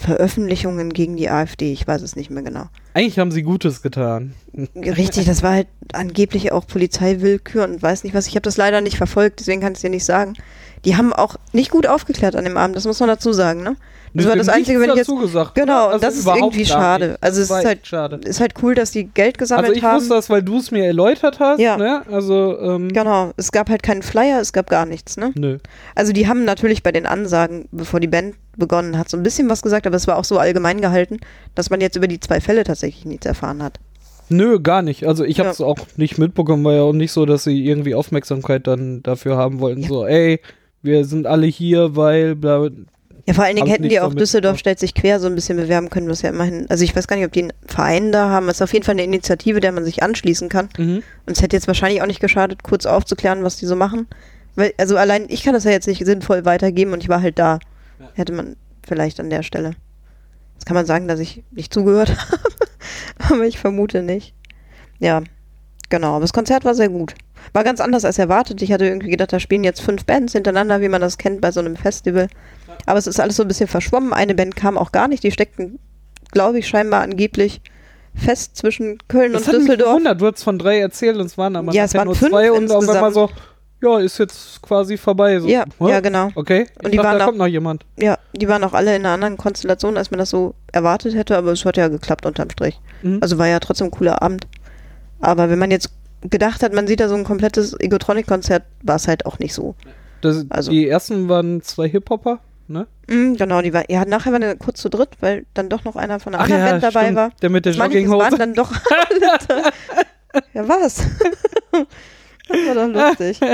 Speaker 1: Veröffentlichungen gegen die AfD. Ich weiß es nicht mehr genau.
Speaker 2: Eigentlich haben sie Gutes getan.
Speaker 1: Richtig, das war halt angeblich auch Polizeiwillkür und weiß nicht was. Ich habe das leider nicht verfolgt, deswegen kann ich es dir nicht sagen. Die haben auch nicht gut aufgeklärt an dem Abend, das muss man dazu sagen, ne? Das war das Einzige, wenn ich jetzt.
Speaker 2: gesagt.
Speaker 1: Genau,
Speaker 2: Also
Speaker 1: und das ist irgendwie schade. Also es ist halt,
Speaker 2: schade.
Speaker 1: ist halt cool, dass die Geld gesammelt
Speaker 2: Also ich
Speaker 1: haben.
Speaker 2: wusste das, weil du es mir erläutert hast.
Speaker 1: Ja.
Speaker 2: Ne? Also, ähm,
Speaker 1: Genau, es gab halt keinen Flyer, es gab gar nichts, ne?
Speaker 2: nö.
Speaker 1: Also die haben natürlich bei den Ansagen, bevor die Band begonnen hat, so ein bisschen was gesagt, aber es war auch so allgemein gehalten, dass man jetzt über die zwei Fälle tatsächlich nichts erfahren hat.
Speaker 2: Nö, gar nicht. Also ich habe
Speaker 1: Ja.
Speaker 2: es auch nicht mitbekommen, war ja auch nicht so, dass sie irgendwie Aufmerksamkeit dann dafür haben wollten.
Speaker 1: Ja.
Speaker 2: So, ey, wir sind alle hier, weil bla.
Speaker 1: Ja, vor allen Dingen hätten die auch Düsseldorf stellt sich quer so ein bisschen bewerben können, was ja immerhin, also ich weiß gar nicht, ob die einen Verein da haben. Es ist auf jeden Fall eine Initiative, der man sich anschließen kann.
Speaker 2: Mhm.
Speaker 1: Und es hätte jetzt wahrscheinlich auch nicht geschadet, kurz aufzuklären, was die so machen. Weil, also allein ich kann das ja jetzt nicht sinnvoll weitergeben und ich war halt da.
Speaker 2: Ja.
Speaker 1: Hätte man vielleicht an der Stelle. Jetzt kann man sagen, dass ich nicht zugehört habe, aber ich vermute nicht. Ja, genau. Aber das Konzert war sehr gut. War ganz anders als erwartet. Ich hatte irgendwie gedacht, da spielen jetzt fünf Bands hintereinander, wie man das kennt bei so einem Festival. Aber es ist alles so ein bisschen verschwommen. Eine Band kam auch gar nicht. Die steckten, glaube ich, scheinbar angeblich fest zwischen Köln
Speaker 2: Das
Speaker 1: und
Speaker 2: hat mich
Speaker 1: Düsseldorf.
Speaker 2: gewundert. Du hast von drei erzählt und es waren aber
Speaker 1: Ja, es waren
Speaker 2: nur
Speaker 1: fünf
Speaker 2: zwei und auf einmal
Speaker 1: insgesamt.
Speaker 2: so, ja, ist jetzt quasi vorbei. So,
Speaker 1: Ja, ja, genau.
Speaker 2: Okay. Ich
Speaker 1: Und die
Speaker 2: dachte,
Speaker 1: waren
Speaker 2: da
Speaker 1: auch-
Speaker 2: kommt noch jemand.
Speaker 1: Ja, die waren auch alle in einer anderen Konstellation, als man das so erwartet hätte, aber es hat ja geklappt unterm Strich.
Speaker 2: Mhm.
Speaker 1: Also war ja trotzdem ein cooler Abend. Aber wenn man jetzt gedacht hat, man sieht da so ein komplettes Egotronic-Konzert, war es halt auch nicht so.
Speaker 2: Das,
Speaker 1: also-
Speaker 2: die ersten waren zwei Hip-Hopper, ne?
Speaker 1: Mhm, genau, die war, ja, nachher waren wir kurz zu dritt, weil dann doch noch einer von einer anderen Band dabei
Speaker 2: stimmt.
Speaker 1: war.
Speaker 2: Der mit der
Speaker 1: es waren
Speaker 2: Jogginghose.
Speaker 1: dann doch. Ja, was? das war doch lustig.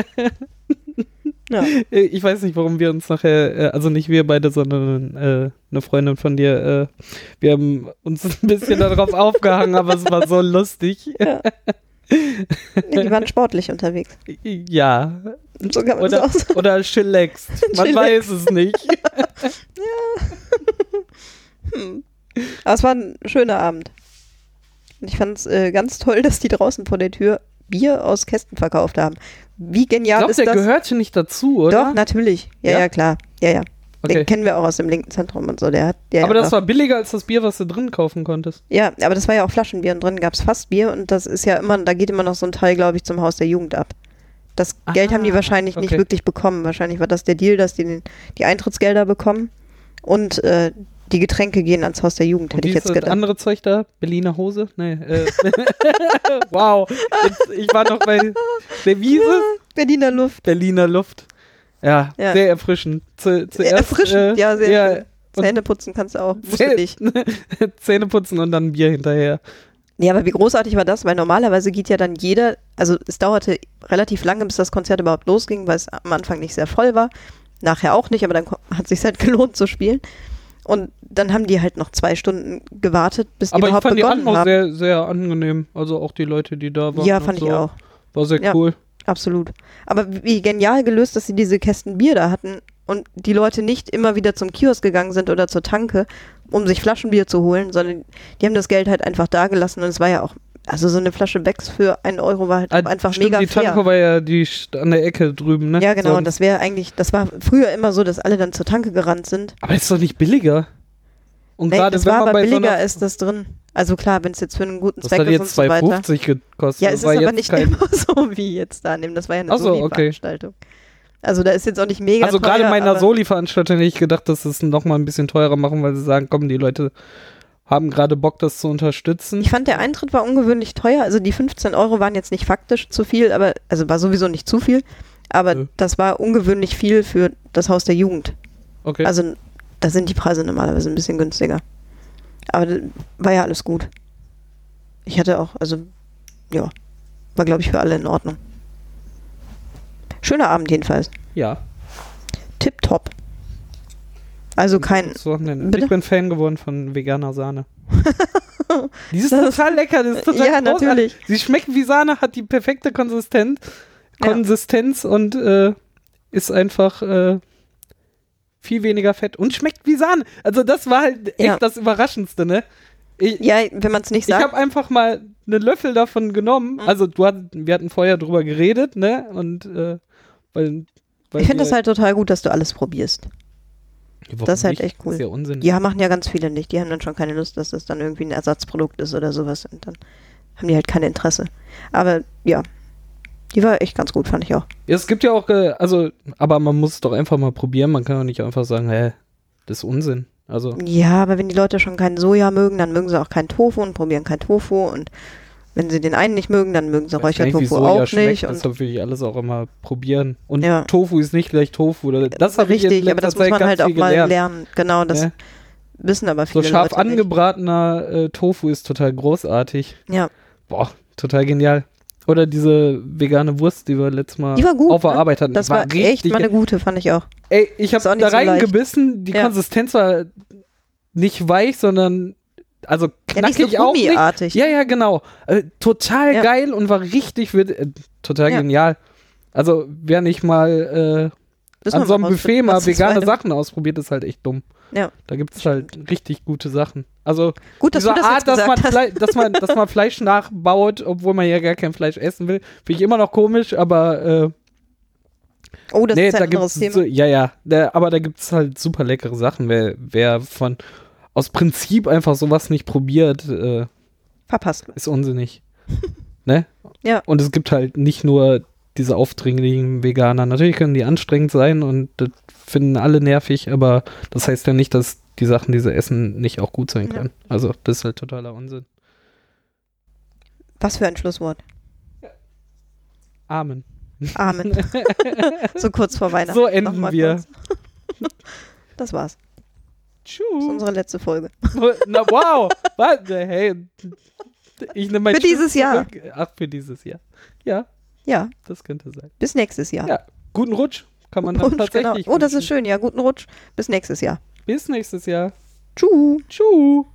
Speaker 1: Ja.
Speaker 2: Ich weiß nicht, warum wir uns nachher, äh, also nicht wir beide, sondern äh, eine Freundin von dir, äh, wir haben uns ein bisschen darauf aufgehangen, aber es war so lustig.
Speaker 1: ja. Die waren sportlich unterwegs.
Speaker 2: Ja.
Speaker 1: So kann man
Speaker 2: Oder,
Speaker 1: das auch
Speaker 2: oder chillaxed. Man
Speaker 1: Chillaxed.
Speaker 2: weiß es nicht.
Speaker 1: Hm. Aber es war ein schöner Abend. Und ich fand es äh, ganz toll, dass die draußen vor der Tür Bier aus Kästen verkauft haben. Wie
Speaker 2: Ich
Speaker 1: genial
Speaker 2: glaube,
Speaker 1: ist
Speaker 2: der
Speaker 1: das?
Speaker 2: gehört hier nicht dazu, oder?
Speaker 1: Doch, natürlich. Ja,
Speaker 2: Ja?
Speaker 1: ja, klar. Ja, ja.
Speaker 2: Okay.
Speaker 1: Den kennen wir auch aus dem linken Zentrum und so. Der hat, der
Speaker 2: aber das war billiger als das Bier, was du drin kaufen konntest.
Speaker 1: Ja, aber das war ja auch Flaschenbier und drin gab es Fassbier und das ist ja immer, da geht immer noch so ein Teil, glaube ich, zum Haus der Jugend ab. Das
Speaker 2: Ah,
Speaker 1: Geld haben die wahrscheinlich nicht
Speaker 2: okay.
Speaker 1: wirklich bekommen. Wahrscheinlich war das der Deal, dass die den, die Eintrittsgelder bekommen und äh, die Getränke gehen ans Haus der Jugend,
Speaker 2: Und
Speaker 1: hätte ich jetzt gedacht.
Speaker 2: andere Zeug da? Berliner Hose? Nee. Äh. wow. Jetzt, ich war noch bei der Wiese.
Speaker 1: Berliner Luft.
Speaker 2: Berliner Luft. Ja,
Speaker 1: Ja.
Speaker 2: sehr erfrischend. Zu, zuerst,
Speaker 1: Erfrischend,
Speaker 2: äh,
Speaker 1: ja, sehr
Speaker 2: ja.
Speaker 1: Zähne putzen kannst du auch. Musst
Speaker 2: Zäh-
Speaker 1: du nicht.
Speaker 2: Zähne putzen und dann ein Bier hinterher.
Speaker 1: Ja, aber wie großartig war das? Weil normalerweise geht ja dann jeder, also es dauerte relativ lange, bis das Konzert überhaupt losging, weil es am Anfang nicht sehr voll war. Nachher auch nicht, aber dann hat sich halt gelohnt zu spielen. Und dann haben die halt noch zwei Stunden gewartet, bis die
Speaker 2: Aber ich
Speaker 1: überhaupt
Speaker 2: fand die
Speaker 1: begonnen
Speaker 2: Atmos
Speaker 1: haben.
Speaker 2: sehr, sehr angenehm. Also auch die Leute, die da waren.
Speaker 1: ja, fand
Speaker 2: so.
Speaker 1: ich auch.
Speaker 2: War sehr
Speaker 1: Ja.
Speaker 2: cool.
Speaker 1: Absolut. Aber wie genial gelöst, dass sie diese Kästen Bier da hatten und die Leute nicht immer wieder zum Kiosk gegangen sind oder zur Tanke, um sich Flaschenbier zu holen, sondern die haben das Geld halt einfach da gelassen und es war ja auch, also so eine Flasche Becks für einen Euro war halt
Speaker 2: Ah,
Speaker 1: einfach
Speaker 2: stimmt,
Speaker 1: mega
Speaker 2: die
Speaker 1: fair.
Speaker 2: Tanke war ja die an der Ecke drüben, ne?
Speaker 1: Ja, genau.
Speaker 2: So.
Speaker 1: Und das wäre eigentlich, das war früher immer so, dass alle dann zur Tanke gerannt sind.
Speaker 2: aber ist doch nicht billiger. Und
Speaker 1: Nee,
Speaker 2: gerade wenn
Speaker 1: war
Speaker 2: man
Speaker 1: aber
Speaker 2: bei so
Speaker 1: billiger
Speaker 2: einer,
Speaker 1: ist das drin. Also klar, wenn es jetzt für einen guten Zweck ist und
Speaker 2: jetzt
Speaker 1: so weiter.
Speaker 2: 2,50 gekostet.
Speaker 1: Ja, es
Speaker 2: war
Speaker 1: ist aber
Speaker 2: jetzt
Speaker 1: nicht
Speaker 2: kein,
Speaker 1: immer so wie jetzt da nehmen. Das war ja eine
Speaker 2: so, okay.
Speaker 1: Soli-Veranstaltung. Also da ist jetzt auch nicht mega
Speaker 2: Also gerade bei einer Soli-Veranstaltung hätte ich gedacht, dass sie es noch mal ein bisschen teurer machen, weil sie sagen, komm, die Leute haben gerade Bock, das zu unterstützen.
Speaker 1: Ich fand, der Eintritt war ungewöhnlich teuer. Also die 15 Euro waren jetzt nicht faktisch zu viel, aber also war sowieso nicht zu viel. Aber
Speaker 2: Nö.
Speaker 1: das war ungewöhnlich viel für das Haus der Jugend.
Speaker 2: Okay.
Speaker 1: Also da sind die Preise normalerweise ein bisschen günstiger. Aber war ja alles gut. Ich hatte auch, also ja, war glaube ich für alle in Ordnung. Schöner Abend jedenfalls.
Speaker 2: ja.
Speaker 1: Tipptopp. Also kein,
Speaker 2: Wochenende.
Speaker 1: Bitte?
Speaker 2: Ich bin Fan geworden von veganer Sahne. die ist
Speaker 1: Das-
Speaker 2: total lecker, das ist total
Speaker 1: Ja,
Speaker 2: großartig.
Speaker 1: natürlich.
Speaker 2: Sie schmeckt wie Sahne, hat die perfekte Konsistenz,
Speaker 1: Ja.
Speaker 2: Konsistenz und äh, ist einfach äh, viel weniger Fett und schmeckt wie Sahne. Also das war halt echt
Speaker 1: Ja.
Speaker 2: das Überraschendste, ne? Ich,
Speaker 1: ja, wenn man es nicht
Speaker 2: ich
Speaker 1: sagt.
Speaker 2: habe einfach mal einen Löffel davon genommen. Also du hat, wir hatten vorher drüber geredet, ne? Und äh, weil, weil
Speaker 1: Ich finde das halt total gut, dass du alles probierst.
Speaker 2: Warum
Speaker 1: das ist halt
Speaker 2: nicht?
Speaker 1: echt cool.
Speaker 2: ist ja Unsinn.
Speaker 1: Ja, machen ja ganz viele nicht. Die haben dann schon keine Lust, dass das dann irgendwie ein Ersatzprodukt ist oder sowas. Und dann haben die halt kein Interesse. Aber ja, die war echt ganz gut, fand ich auch.
Speaker 2: Ja, es gibt ja auch, äh, also, aber man muss es doch einfach mal probieren. Man kann doch nicht einfach sagen, hä, das ist Unsinn. Also,
Speaker 1: Ja, aber wenn die Leute schon keinen Soja mögen, dann mögen sie auch keinen Tofu und probieren keinen Tofu. Und wenn sie den einen nicht mögen, dann mögen sie
Speaker 2: nicht,
Speaker 1: Räuchertofu auch
Speaker 2: schmeckt.
Speaker 1: nicht.
Speaker 2: Das
Speaker 1: Und
Speaker 2: will ich alles auch immer probieren. Und
Speaker 1: Ja.
Speaker 2: Tofu ist nicht gleich Tofu. oder- Das habe ich
Speaker 1: richtig, aber das muss
Speaker 2: Zeit
Speaker 1: man
Speaker 2: ganz
Speaker 1: halt auch mal
Speaker 2: gelernt.
Speaker 1: lernen. Genau, das
Speaker 2: ne?
Speaker 1: wissen aber
Speaker 2: So
Speaker 1: viele
Speaker 2: scharf
Speaker 1: Leute nicht.
Speaker 2: angebratener äh, Tofu ist total großartig.
Speaker 1: Ja,
Speaker 2: boah, total genial. Oder diese vegane Wurst, die wir letztes Mal
Speaker 1: Die war gut,
Speaker 2: auf der
Speaker 1: ne?
Speaker 2: Arbeit hatten.
Speaker 1: Das war, echt mal eine gute, fand ich auch.
Speaker 2: Ey, ich habe da
Speaker 1: so
Speaker 2: reingebissen, die
Speaker 1: Ja.
Speaker 2: Konsistenz war nicht weich, sondern also
Speaker 1: Ja, nicht
Speaker 2: knackig
Speaker 1: so
Speaker 2: auch nicht. Ja, ja, genau. Äh, total
Speaker 1: Ja.
Speaker 2: geil und war richtig, äh, total
Speaker 1: Ja.
Speaker 2: genial. Also, wer nicht mal äh, an so einem Buffet mal vegane Sachen ausprobiert, ist halt echt dumm.
Speaker 1: Ja.
Speaker 2: Da gibt es halt richtig gute Sachen. Also,
Speaker 1: Gut, dass
Speaker 2: diese
Speaker 1: das
Speaker 2: Art, dass man. Flei dass, man, dass man Fleisch nachbaut, obwohl man ja gar kein Fleisch essen will, finde ich immer noch komisch, aber äh,
Speaker 1: Oh, das
Speaker 2: nee,
Speaker 1: ist
Speaker 2: da
Speaker 1: ein anderes
Speaker 2: gibt's
Speaker 1: Thema.
Speaker 2: so, ja, ja, da, aber da gibt es halt super leckere Sachen. Wer, wer von aus Prinzip einfach sowas nicht probiert, äh,
Speaker 1: Verpasst.
Speaker 2: ist unsinnig. ne?
Speaker 1: Ja.
Speaker 2: Und es gibt halt nicht nur diese aufdringlichen Veganer. Natürlich können die anstrengend sein und das finden alle nervig, aber das heißt ja nicht, dass die Sachen, die sie essen, nicht auch gut sein
Speaker 1: Ja.
Speaker 2: können. Also, das ist halt totaler Unsinn.
Speaker 1: Was für ein Schlusswort.
Speaker 2: Amen.
Speaker 1: Amen. so kurz vor Weihnachten.
Speaker 2: So enden
Speaker 1: Nochmal
Speaker 2: wir.
Speaker 1: kurz. Das war's. Das ist
Speaker 2: Tschüss.
Speaker 1: unsere letzte Folge.
Speaker 2: Na, wow. Was? Hey. Ich nehme mein
Speaker 1: Für dieses
Speaker 2: Tschüss
Speaker 1: Jahr.
Speaker 2: Ach, für dieses Jahr. Ja,
Speaker 1: Ja,
Speaker 2: das könnte sein.
Speaker 1: bis nächstes Jahr.
Speaker 2: Ja, guten Rutsch. Kann man dann
Speaker 1: Rutsch, genau.
Speaker 2: tatsächlich.
Speaker 1: Oh, das ist schön. Ja, guten Rutsch. Bis nächstes Jahr.
Speaker 2: Bis nächstes Jahr.
Speaker 1: Tschüss.
Speaker 2: Tschüss.